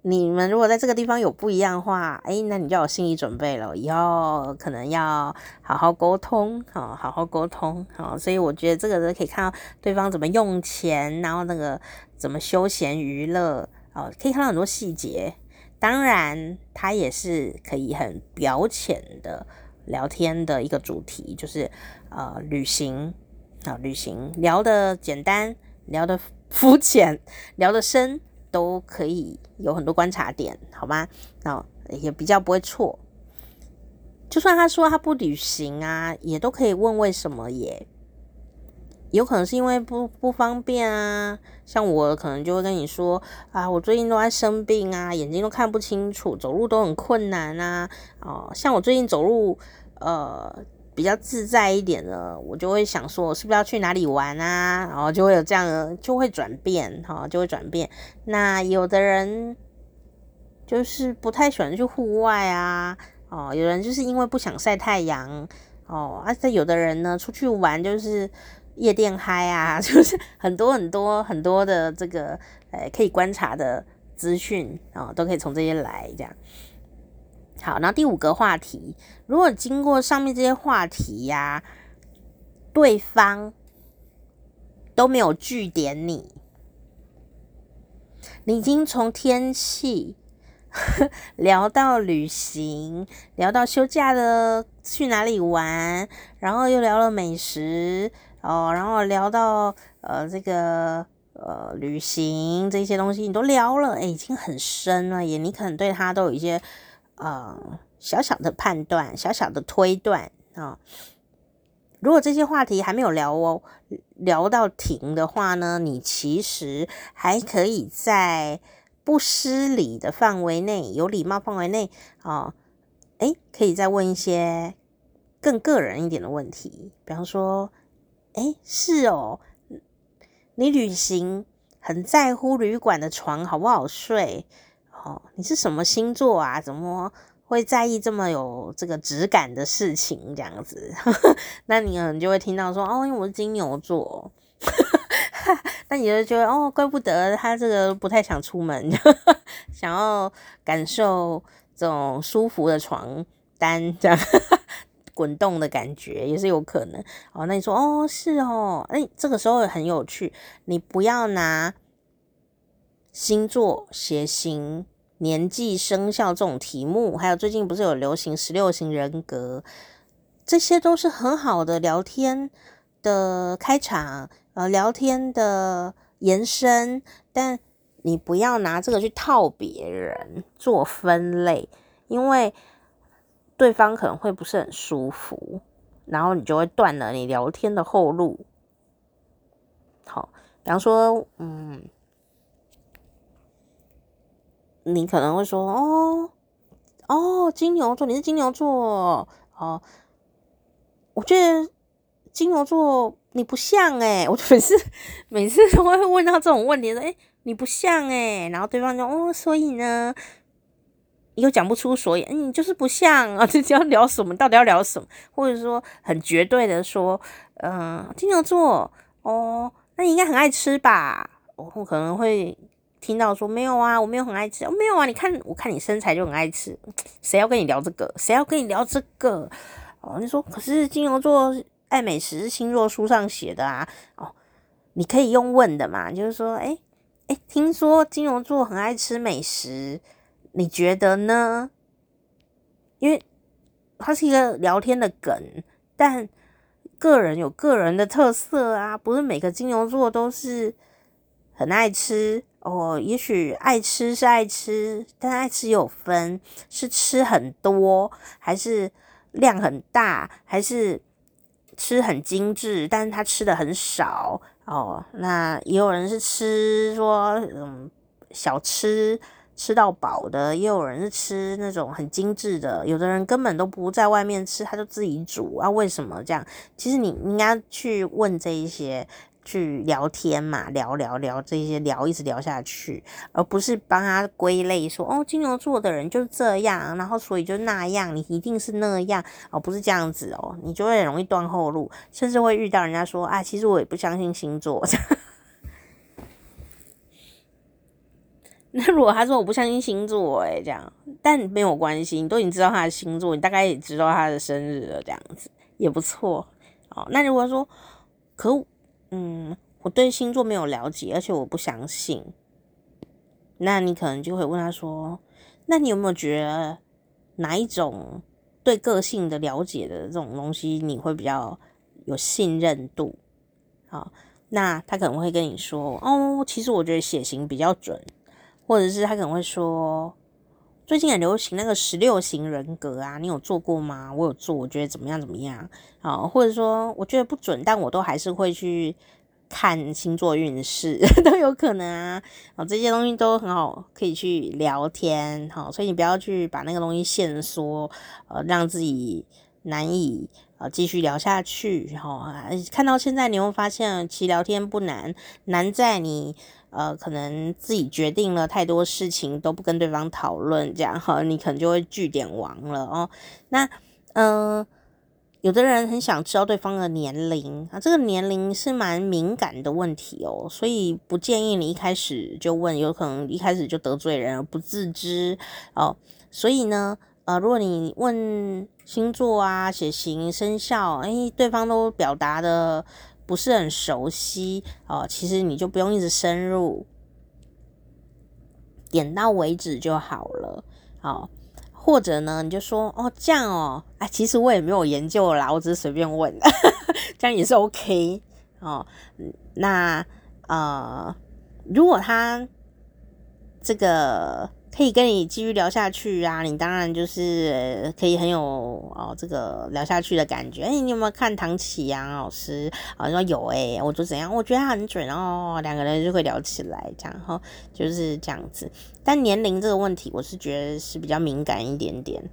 你们如果在这个地方有不一样的话，哎，那你就有心理准备了，以后可能要好好沟通，好好好沟通，好，所以我觉得这个都可以看到对方怎么用钱，然后那个怎么休闲娱乐，哦，可以看到很多细节。当然，它也是可以很表浅的聊天的一个主题，就是呃，旅行啊，旅行聊的简单，聊的肤浅，聊的深。都可以有很多观察点，好吗？那也比较不会错。就算他说他不旅行啊，也都可以问为什么耶？有可能是因为不不方便啊。像我可能就会跟你说啊，我最近都在生病啊，眼睛都看不清楚，走路都很困难啊。哦，像我最近走路，呃。比较自在一点的，我就会想说，我是不是要去哪里玩啊？然后就会有这样的，就会转变，哈，就会转变。那有的人就是不太喜欢去户外啊，哦，有人就是因为不想晒太阳，哦，啊，有的人呢出去玩就是夜店嗨啊，*laughs* 就是很多很多很多的这个，呃，可以观察的资讯啊，都可以从这些来这样。好，然后第五个话题，如果经过上面这些话题呀、啊，对方都没有据点你，你已经从天气 *laughs* 聊到旅行，聊到休假的去哪里玩，然后又聊了美食哦，然后聊到呃这个呃旅行这些东西，你都聊了，诶，已经很深了耶，你可能对他都有一些。呃，小小的判断，小小的推断啊、哦。如果这些话题还没有聊哦，聊到停的话呢，你其实还可以在不失礼的范围内，有礼貌范围内啊，哎、可以再问一些更个人一点的问题，比方说，哎，是哦，你旅行很在乎旅馆的床好不好睡？哦，你是什么星座啊？怎么会在意这么有这个质感的事情？这样子，*laughs* 那你可能就会听到说，哦，因为我是金牛座，*laughs* 那你就觉得，哦，怪不得他这个不太想出门，*laughs* 想要感受这种舒服的床单，这样滚动的感觉也是有可能。哦，那你说，哦，是哦，哎，这个时候很有趣，你不要拿。星座、血型、年纪、生肖这种题目，还有最近不是有流行十六型人格，这些都是很好的聊天的开场，呃，聊天的延伸。但你不要拿这个去套别人做分类，因为对方可能会不是很舒服，然后你就会断了你聊天的后路。好，比方说，嗯。你可能会说：“哦，哦，金牛座，你是金牛座哦。”我觉得金牛座你不像诶，我每次每次都会问到这种问题说：“诶，你不像诶。”然后对方就：“哦，所以呢，又讲不出所以，你就是不像啊。*laughs* ”这要聊什么？到底要聊什么？或者说很绝对的说：“嗯、金牛座哦，那你应该很爱吃吧？”我可能会。听到说没有啊，我没有很爱吃，哦，没有啊。你看，我看你身材就很爱吃，谁要跟你聊这个？谁要跟你聊这个？哦，你说可是金牛座爱美食是星座书上写的啊。哦，你可以用问的嘛，就是说，哎哎，听说金牛座很爱吃美食，你觉得呢？因为它是一个聊天的梗，但个人有个人的特色啊，不是每个金牛座都是很爱吃。哦，也许爱吃是爱吃，但爱吃有分，是吃很多，还是量很大，还是吃很精致，但是他吃的很少哦。那也有人是吃说嗯小吃吃到饱的，也有人是吃那种很精致的。有的人根本都不在外面吃，他就自己煮啊？为什么这样？其实你应该去问这一些。去聊天嘛，聊聊聊这些聊，一直聊下去，而不是帮他归类说哦，金牛座的人就是这样，然后所以就那样，你一定是那样哦，不是这样子哦，你就会很容易断后路，甚至会遇到人家说啊，其实我也不相信星座。*laughs* 那如果他说我不相信星座，诶，这样，但没有关系，你都已经知道他的星座，你大概也知道他的生日了，这样子也不错哦。那如果说可。嗯，我对星座没有了解，而且我不相信。那你可能就会问他说：“那你有没有觉得哪一种对个性的了解的这种东西你会比较有信任度？”好，那他可能会跟你说：“哦，其实我觉得血型比较准。”或者是他可能会说：“最近很流行那个十六型人格啊，你有做过吗？我有做，我觉得怎么样怎么样。”好，或者说我觉得不准，但我都还是会去看星座运势，*laughs* 都有可能啊。好，这些东西都很好，可以去聊天。好，所以你不要去把那个东西限缩，呃，让自己难以呃继续聊下去。然后，看到现在你会发现，其实聊天不难，难在你呃可能自己决定了太多事情都不跟对方讨论，这样哈，你可能就会据点王了哦。那嗯。有的人很想知道对方的年龄啊，这个年龄是蛮敏感的问题哦，所以不建议你一开始就问，有可能一开始就得罪人而不自知哦。所以呢，呃，如果你问星座啊、血型、生肖，哎，对方都表达的不是很熟悉哦，其实你就不用一直深入，点到为止就好了，好。或者呢，你就说哦，这样哦，哎，其实我也没有研究啦，我只是随便问，*laughs* 这样也是 OK 哦。那呃，如果他这个。可以跟你继续聊下去啊，你当然就是可以很有哦这个聊下去的感觉。哎、你有没有看唐启阳老师啊？说有哎、我就怎样？我觉得他很准哦，两个人就会聊起来，这样哈，就是这样子。但年龄这个问题，我是觉得是比较敏感一点点，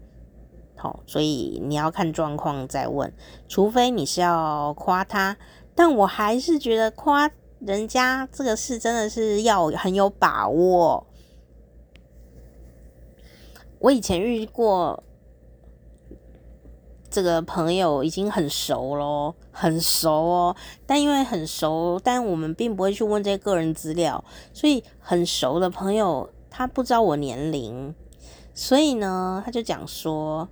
好，所以你要看状况再问，除非你是要夸他，但我还是觉得夸人家这个事真的是要很有把握。我以前遇过这个朋友，已经很熟咯，很熟哦。但因为很熟，但我们并不会去问这些个人资料，所以很熟的朋友他不知道我年龄，所以呢，他就讲说：“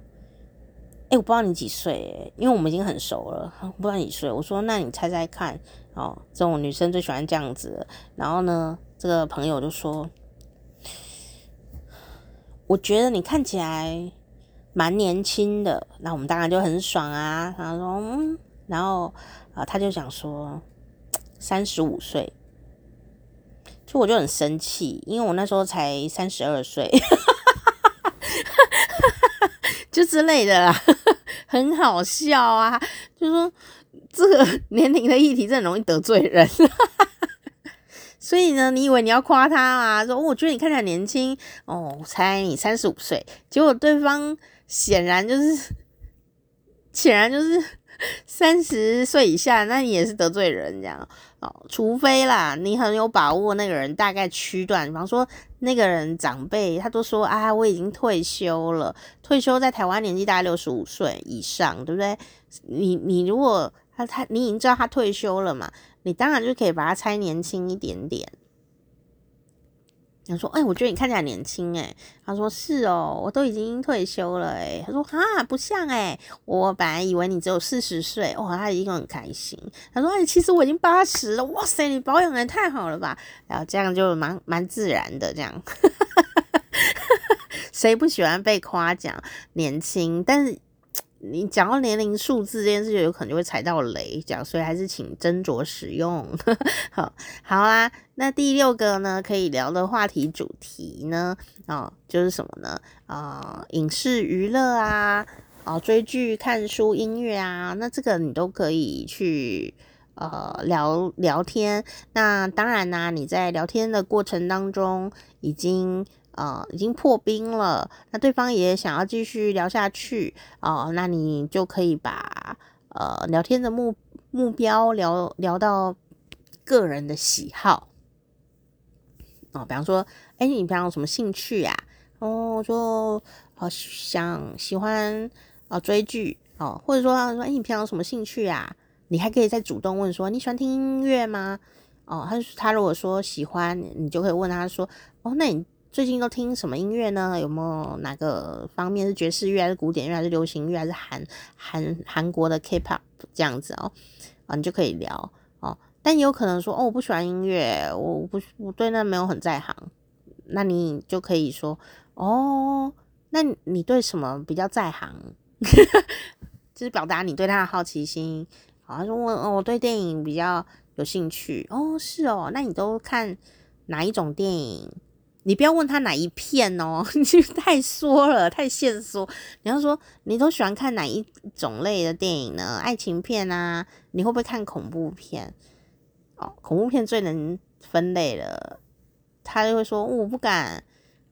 哎，我不知道你几岁，因为我们已经很熟了，不知道你几岁。”我说：“那你猜猜看哦。”这种女生最喜欢这样子。然后呢，这个朋友就说。我觉得你看起来蛮年轻的，那我们当然就很爽啊。他说，嗯，然后啊，他就想说三十五岁，就我就很生气，因为我那时候才三十二岁，*laughs* 就之类的啦，很好笑啊。就说这个年龄的议题，真的容易得罪人。所以呢，你以为你要夸他啊？说，哦，我觉得你看起来年轻哦，我猜你三十五岁。结果对方显然就是，显然就是三十岁以下，那你也是得罪人这样哦。除非啦，你很有把握，那个人大概区段，比方说那个人长辈，他都说啊，我已经退休了，退休在台湾年纪大概六十五岁以上，对不对？你你如果他他你已经知道他退休了嘛？你当然就可以把他猜年轻一点点。他说：“哎、我觉得你看起来年轻。”哎，他说：“是哦，我都已经退休了。”哎，他说：“哈，不像哎，我本来以为你只有四十岁。”哇，他一个很开心。他说：“哎，其实我已经八十了。”哇塞，你保养得太好了吧？然后这样就蛮蛮自然的这样。*laughs* 谁不喜欢被夸奖年轻？但是。你讲到年龄数字这件事，就有可能就会踩到雷，讲，所以还是请斟酌使用。*laughs* 好，好啦，那第六个呢，可以聊的话题主题呢，哦，就是什么呢？啊、影视娱乐啊，哦，追剧、看书、音乐啊，那这个你都可以去呃聊聊天。那当然啦、你在聊天的过程当中已经。呃，已经破冰了，那对方也想要继续聊下去哦，那你就可以把呃聊天的目目标聊聊到个人的喜好哦，比方说，哎，你平常有什么兴趣呀？哦，说好想喜欢啊追剧哦，或者说说，哎，你平常有什么兴趣呀？你还可以再主动问说，你喜欢听音乐吗？哦，他他如果说喜欢，你就可以问他说，哦，那你。最近都听什么音乐呢？有没有哪个方面是爵士乐，还是古典乐，还是流行乐，还是韩韩韩国的 K-pop 这样子哦？啊，你就可以聊哦。但也有可能说，哦，我不喜欢音乐，我不我对那没有很在行。那你就可以说，哦，那你对什么比较在行？*laughs* 就是表达你对他的好奇心。好，他说我，我对电影比较有兴趣。哦，是哦，那你都看哪一种电影？你不要问他哪一片哦，*laughs* 你太说了，太限缩。你要说你都喜欢看哪一种类的电影呢？爱情片啊？你会不会看恐怖片？哦，恐怖片最能分类了。他就会说，我不敢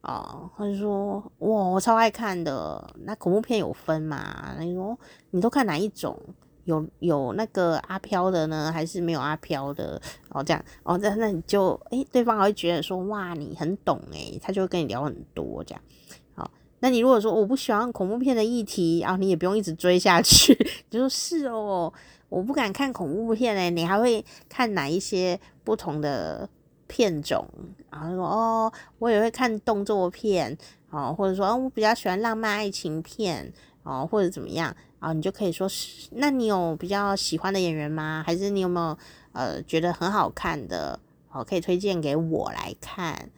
哦，他就说哇，我超爱看的。那恐怖片有分嘛？你说你都看哪一种？有有那个阿飘的呢，还是没有阿飘的？哦，这样哦，那那你就诶、对方还会觉得说哇，你很懂诶，他就会跟你聊很多这样。好，那你如果说我不喜欢恐怖片的议题啊，你也不用一直追下去，*laughs* 就说是哦，我不敢看恐怖片诶，你还会看哪一些不同的？片种，然后说哦，我也会看动作片，哦，或者说哦，我比较喜欢浪漫爱情片，哦，或者怎么样，啊，你就可以说是，那你有比较喜欢的演员吗？还是你有没有呃觉得很好看的，哦，可以推荐给我来看？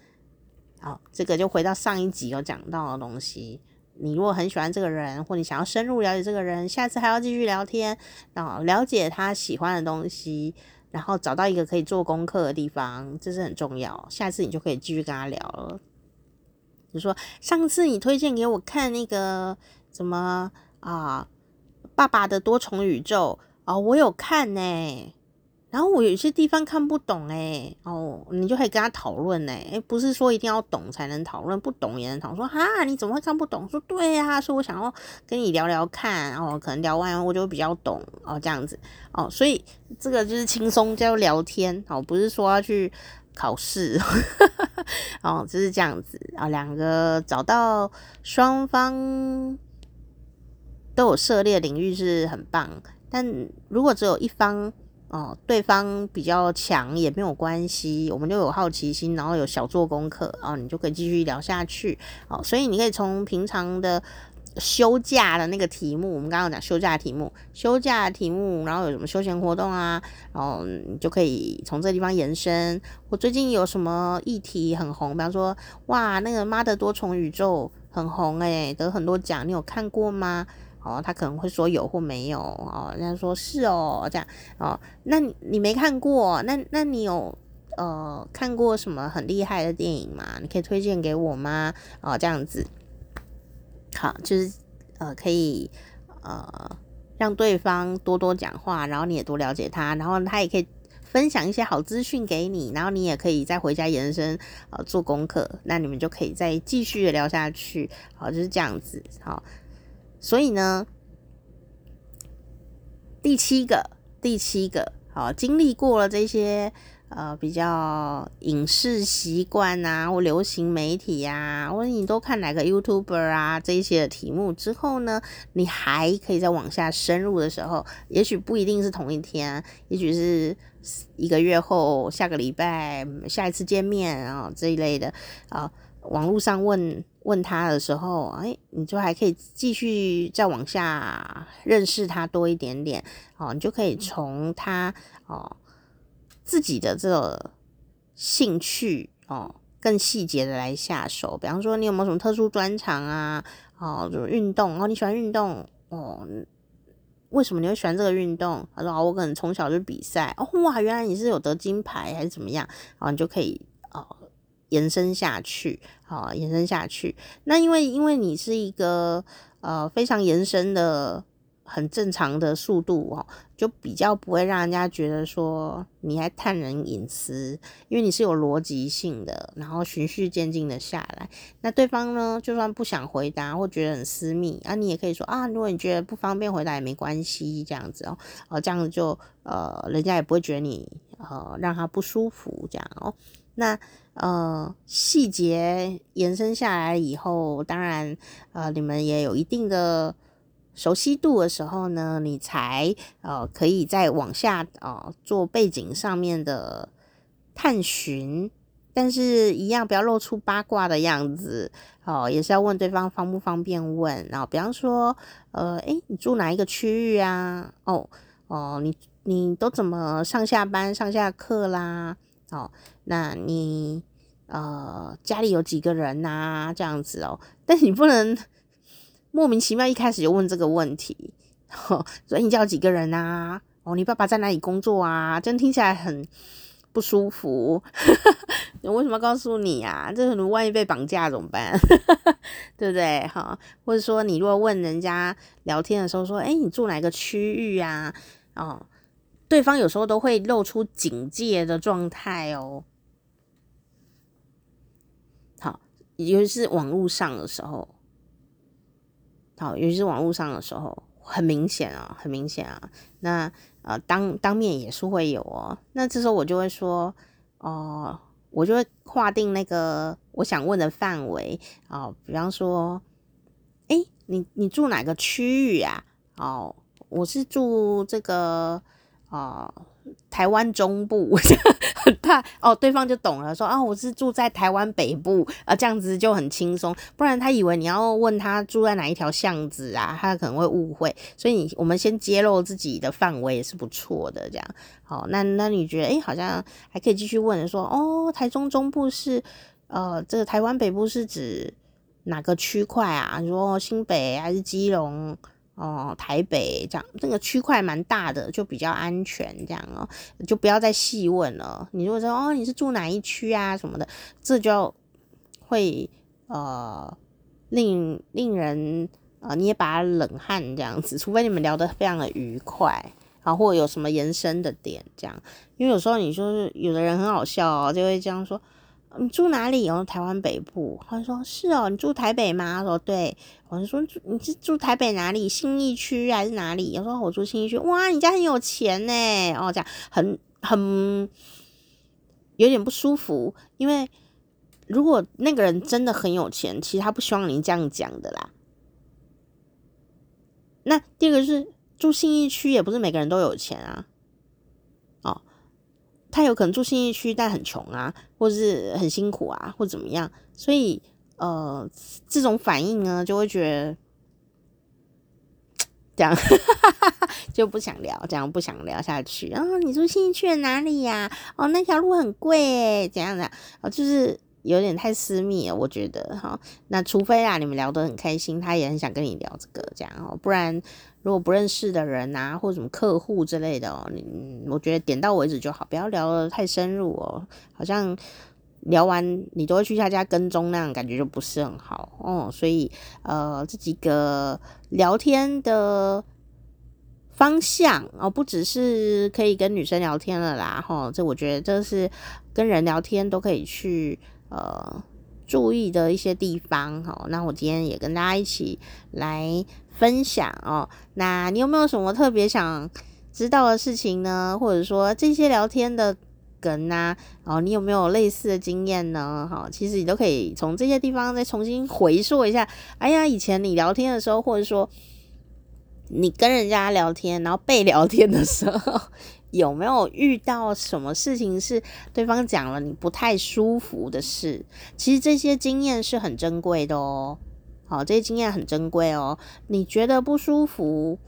好，这个就回到上一集有讲到的东西，你如果很喜欢这个人，或你想要深入了解这个人，下次还要继续聊天，啊，了解他喜欢的东西。然后找到一个可以做功课的地方，这是很重要。下次你就可以继续跟他聊了。就说上次你推荐给我看那个什么啊，爸爸的多重宇宙啊，我有看呢、然后我有些地方看不懂诶，哦，你就可以跟他讨论诶，诶，不是说一定要懂才能讨论，不懂也能讨论。说哈，你怎么会看不懂？说对呀，所以我想要跟你聊聊看，然后可能聊完我就比较懂哦，这样子。哦，所以这个就是轻松叫聊天。哦，不是说要去考试。*laughs* 哦，就是这样子。啊，两个找到双方都有涉猎领域是很棒，但如果只有一方。哦，对方比较强也没有关系，我们就有好奇心，然后有小做功课，哦，你就可以继续聊下去。哦，所以你可以从平常的休假的那个题目，我们刚刚讲休假题目，休假题目，然后有什么休闲活动啊，然后你就可以从这地方延伸。我最近有什么议题很红，比方说，哇，那个妈的多重宇宙很红诶，得很多奖，你有看过吗？哦，他可能会说有或没有哦，人家说是哦，这样哦，那你你没看过，那那你有呃看过什么很厉害的电影吗？你可以推荐给我吗？哦，这样子，好，就是呃可以呃让对方多多讲话，然后你也多了解他，然后他也可以分享一些好资讯给你，然后你也可以再回家延伸呃做功课，那你们就可以再继续聊下去，好，就是这样子，好。所以呢，第七个，第七个，好，经历过了这些呃比较影视习惯啊，或流行媒体呀、啊，或者你都看哪个 YouTuber 啊这一些的题目之后呢，你还可以再往下深入的时候，也许不一定是同一天，也许是一个月后、下个礼拜、下一次见面啊这一类的啊。网络上问问他的时候，哎，你就还可以继续再往下认识他多一点点，哦，你就可以从他哦自己的这个兴趣哦更细节的来下手。比方说，你有没有什么特殊专长啊？哦，就运动哦，你喜欢运动哦？为什么你会喜欢这个运动？他说哦，我可能从小就比赛哦，哇，原来你是有得金牌还是怎么样？哦，你就可以。延伸下去，好，延伸下去。那因为因为你是一个呃非常延伸的很正常的速度哦，就比较不会让人家觉得说你还探人隐私，因为你是有逻辑性的，然后循序渐进的下来。那对方呢，就算不想回答或觉得很私密啊，你也可以说啊，如果你觉得不方便回答也没关系，这样子哦，哦，这样子就呃，人家也不会觉得你呃让他不舒服这样哦。那呃，细节延伸下来以后，当然呃，你们也有一定的熟悉度的时候呢，你才呃可以再往下呃做背景上面的探寻，但是一样不要露出八卦的样子哦，也是要问对方方不方便问。然后比方说，呃，诶，你住哪一个区域啊？哦哦，你你都怎么上下班、上下课啦？哦，那你呃家里有几个人呐、这样子哦，但你不能莫名其妙一开始就问这个问题。哦、所以你家有几个人啊？哦，你爸爸在哪里工作啊？这听起来很不舒服。*laughs* 我为什么告诉你啊？这可能万一被绑架怎么办？*laughs* 对不对？哈、或者说你如果问人家聊天的时候说，哎，你住哪个区域啊？哦。对方有时候都会露出警戒的状态哦。好，尤其是网络上的时候，好，尤其是网络上的时候，很明显啊，很明显啊。那呃，当当面也是会有哦。那这时候我就会说，哦、我就会划定那个我想问的范围啊、比方说，哎、你你住哪个区域啊？哦，我是住这个哦。台湾中部 *laughs* 很怕哦，对方就懂了，说啊，我是住在台湾北部啊，这样子就很轻松。不然他以为你要问他住在哪一条巷子啊，他可能会误会。所以你我们先揭露自己的范围也是不错的，这样好。那那你觉得哎、好像还可以继续问说哦，台中中部是呃，这个台湾北部是指哪个区块啊？你说新北还是基隆？哦，台北这样，这个区块蛮大的，就比较安全，这样哦，就不要再细问了。你如果说哦，你是住哪一区啊什么的，这就会呃令令人呃捏把冷汗这样子。除非你们聊得非常的愉快，啊，或者有什么延伸的点这样。因为有时候你说是有的人很好笑哦，就会这样说。你住哪里？哦台湾北部。他说是哦，你住台北吗？他说对。我就说住你是住台北哪里？信义区还是哪里？他说我住信义区。哇，你家很有钱呢。哦，这样很很有点不舒服，因为如果那个人真的很有钱，其实他不希望你这样讲的啦。那第二个是住信义区，也不是每个人都有钱啊。他有可能住信义区，但很穷啊，或是很辛苦啊，或怎么样，所以呃，这种反应呢，就会觉得这样 *laughs* 就不想聊，这样不想聊下去。然后你住信义区的哪里呀？哦，那条路很贵诶，怎样的？哦，就是有点太私密了，我觉得哈。那除非啊，你们聊得很开心，他也很想跟你聊这个，这样哦，不然。如果不认识的人啊，或者什么客户之类的哦，你我觉得点到为止就好，不要聊得太深入哦。好像聊完你都会去他家跟踪那样，感觉就不是很好哦。所以呃，这几个聊天的方向哦，不只是可以跟女生聊天了啦，哈、这我觉得这是跟人聊天都可以去呃注意的一些地方。好、那我今天也跟大家一起来。分享哦，那你有没有什么特别想知道的事情呢？或者说这些聊天的梗啊，哦，你有没有类似的经验呢？哈，其实你都可以从这些地方再重新回溯一下。哎呀，以前你聊天的时候，或者说你跟人家聊天，然后被聊天的时候，*laughs* 有没有遇到什么事情是对方讲了你不太舒服的事？其实这些经验是很珍贵的哦。好，这些经验很珍贵哦。你觉得不舒服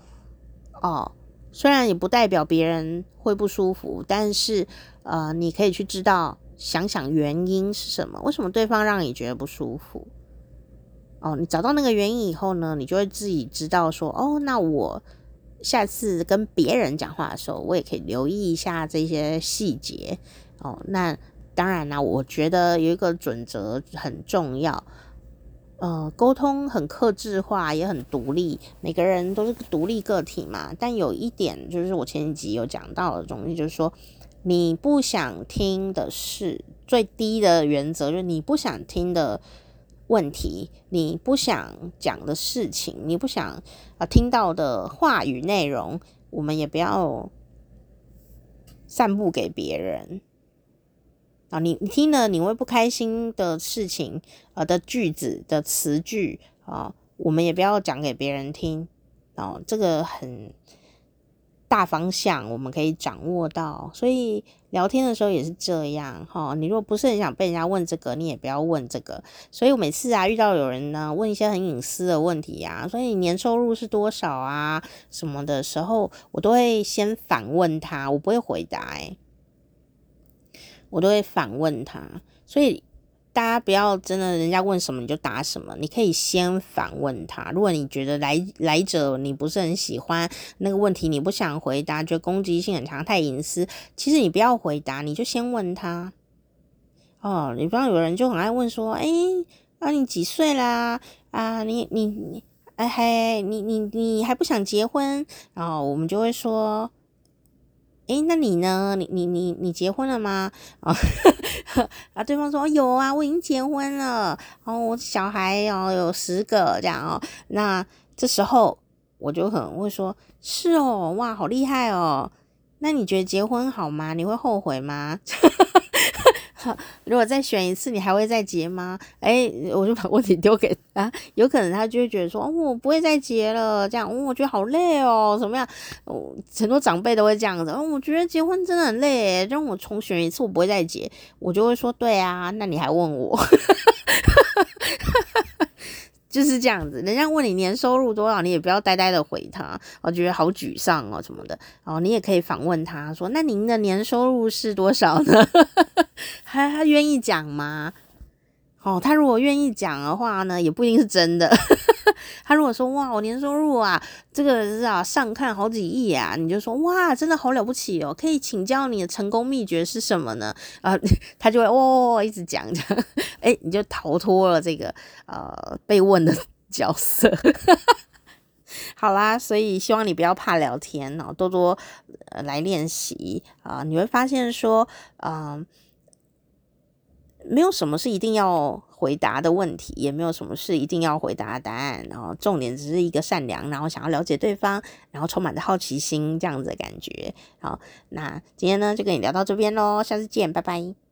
哦，虽然也不代表别人会不舒服，但是呃，你可以去知道，想想原因是什么，为什么对方让你觉得不舒服？哦，你找到那个原因以后呢，你就会自己知道说，哦，那我下次跟别人讲话的时候，我也可以留意一下这些细节。哦，那当然啦，我觉得有一个准则很重要。呃，沟通很克制化，也很独立，每个人都是独立个体嘛。但有一点就是我前几集有讲到的东西，就是说你不想听的是最低的原则，就是你不想听的问题，你不想讲的事情，你不想啊、呃、听到的话语内容，我们也不要散布给别人。啊，你你听了你会不开心的事情，呃的句子的词句啊，我们也不要讲给别人听。哦，这个很大方向，我们可以掌握到。所以聊天的时候也是这样哈。你如果不是很想被人家问这个，你也不要问这个。所以我每次啊遇到有人呢问一些很隐私的问题啊，所以年收入是多少啊什么的时候，我都会先反问他，我不会回答哎、我都会反问他，所以大家不要真的人家问什么你就答什么，你可以先反问他。如果你觉得来来者你不是很喜欢那个问题，你不想回答，觉得攻击性很强，太隐私，其实你不要回答，你就先问他。哦，你不知道有人就很爱问说，哎，啊你几岁啦？啊你你你，哎嘿，你你你还不想结婚？然后我们就会说。诶，那你呢？你你你你结婚了吗？啊、哦，*laughs* 啊，对方说有啊，我已经结婚了，然后，我小孩哦有十个这样哦，那这时候我就可能会说，是哦，哇，好厉害哦，那你觉得结婚好吗？你会后悔吗？*laughs* *laughs* 如果再选一次，你还会再结吗？哎，我就把问题丢给啊，有可能他就会觉得说，哦，我不会再结了，这样，哦，我觉得好累哦，怎么样？哦，很多长辈都会这样子，哦，我觉得结婚真的很累，让我重选一次，我不会再结，我就会说，对啊，那你还问我？*laughs* 就是这样子，人家问你年收入多少，你也不要呆呆的回他，我觉得好沮丧哦什么的。然后，你也可以反问他说：“那您的年收入是多少呢？” *laughs* 还还愿意讲吗？哦，他如果愿意讲的话呢，也不一定是真的。*laughs* 他如果说：“哇，我年收入啊，这个是啊，上看好几亿啊。”你就说：“哇，真的好了不起哦，可以请教你的成功秘诀是什么呢？”啊，*laughs* 他就会哦一直讲讲。*laughs* 哎，你就逃脱了这个呃被问的角色，好啦，所以希望你不要怕聊天哦，多多呃来练习啊，你会发现说，嗯、没有什么是一定要回答的问题，也没有什么是一定要回答的答案，然后重点只是一个善良，然后想要了解对方，然后充满着好奇心这样子的感觉。好，那今天呢就跟你聊到这边喽，下次见，拜拜。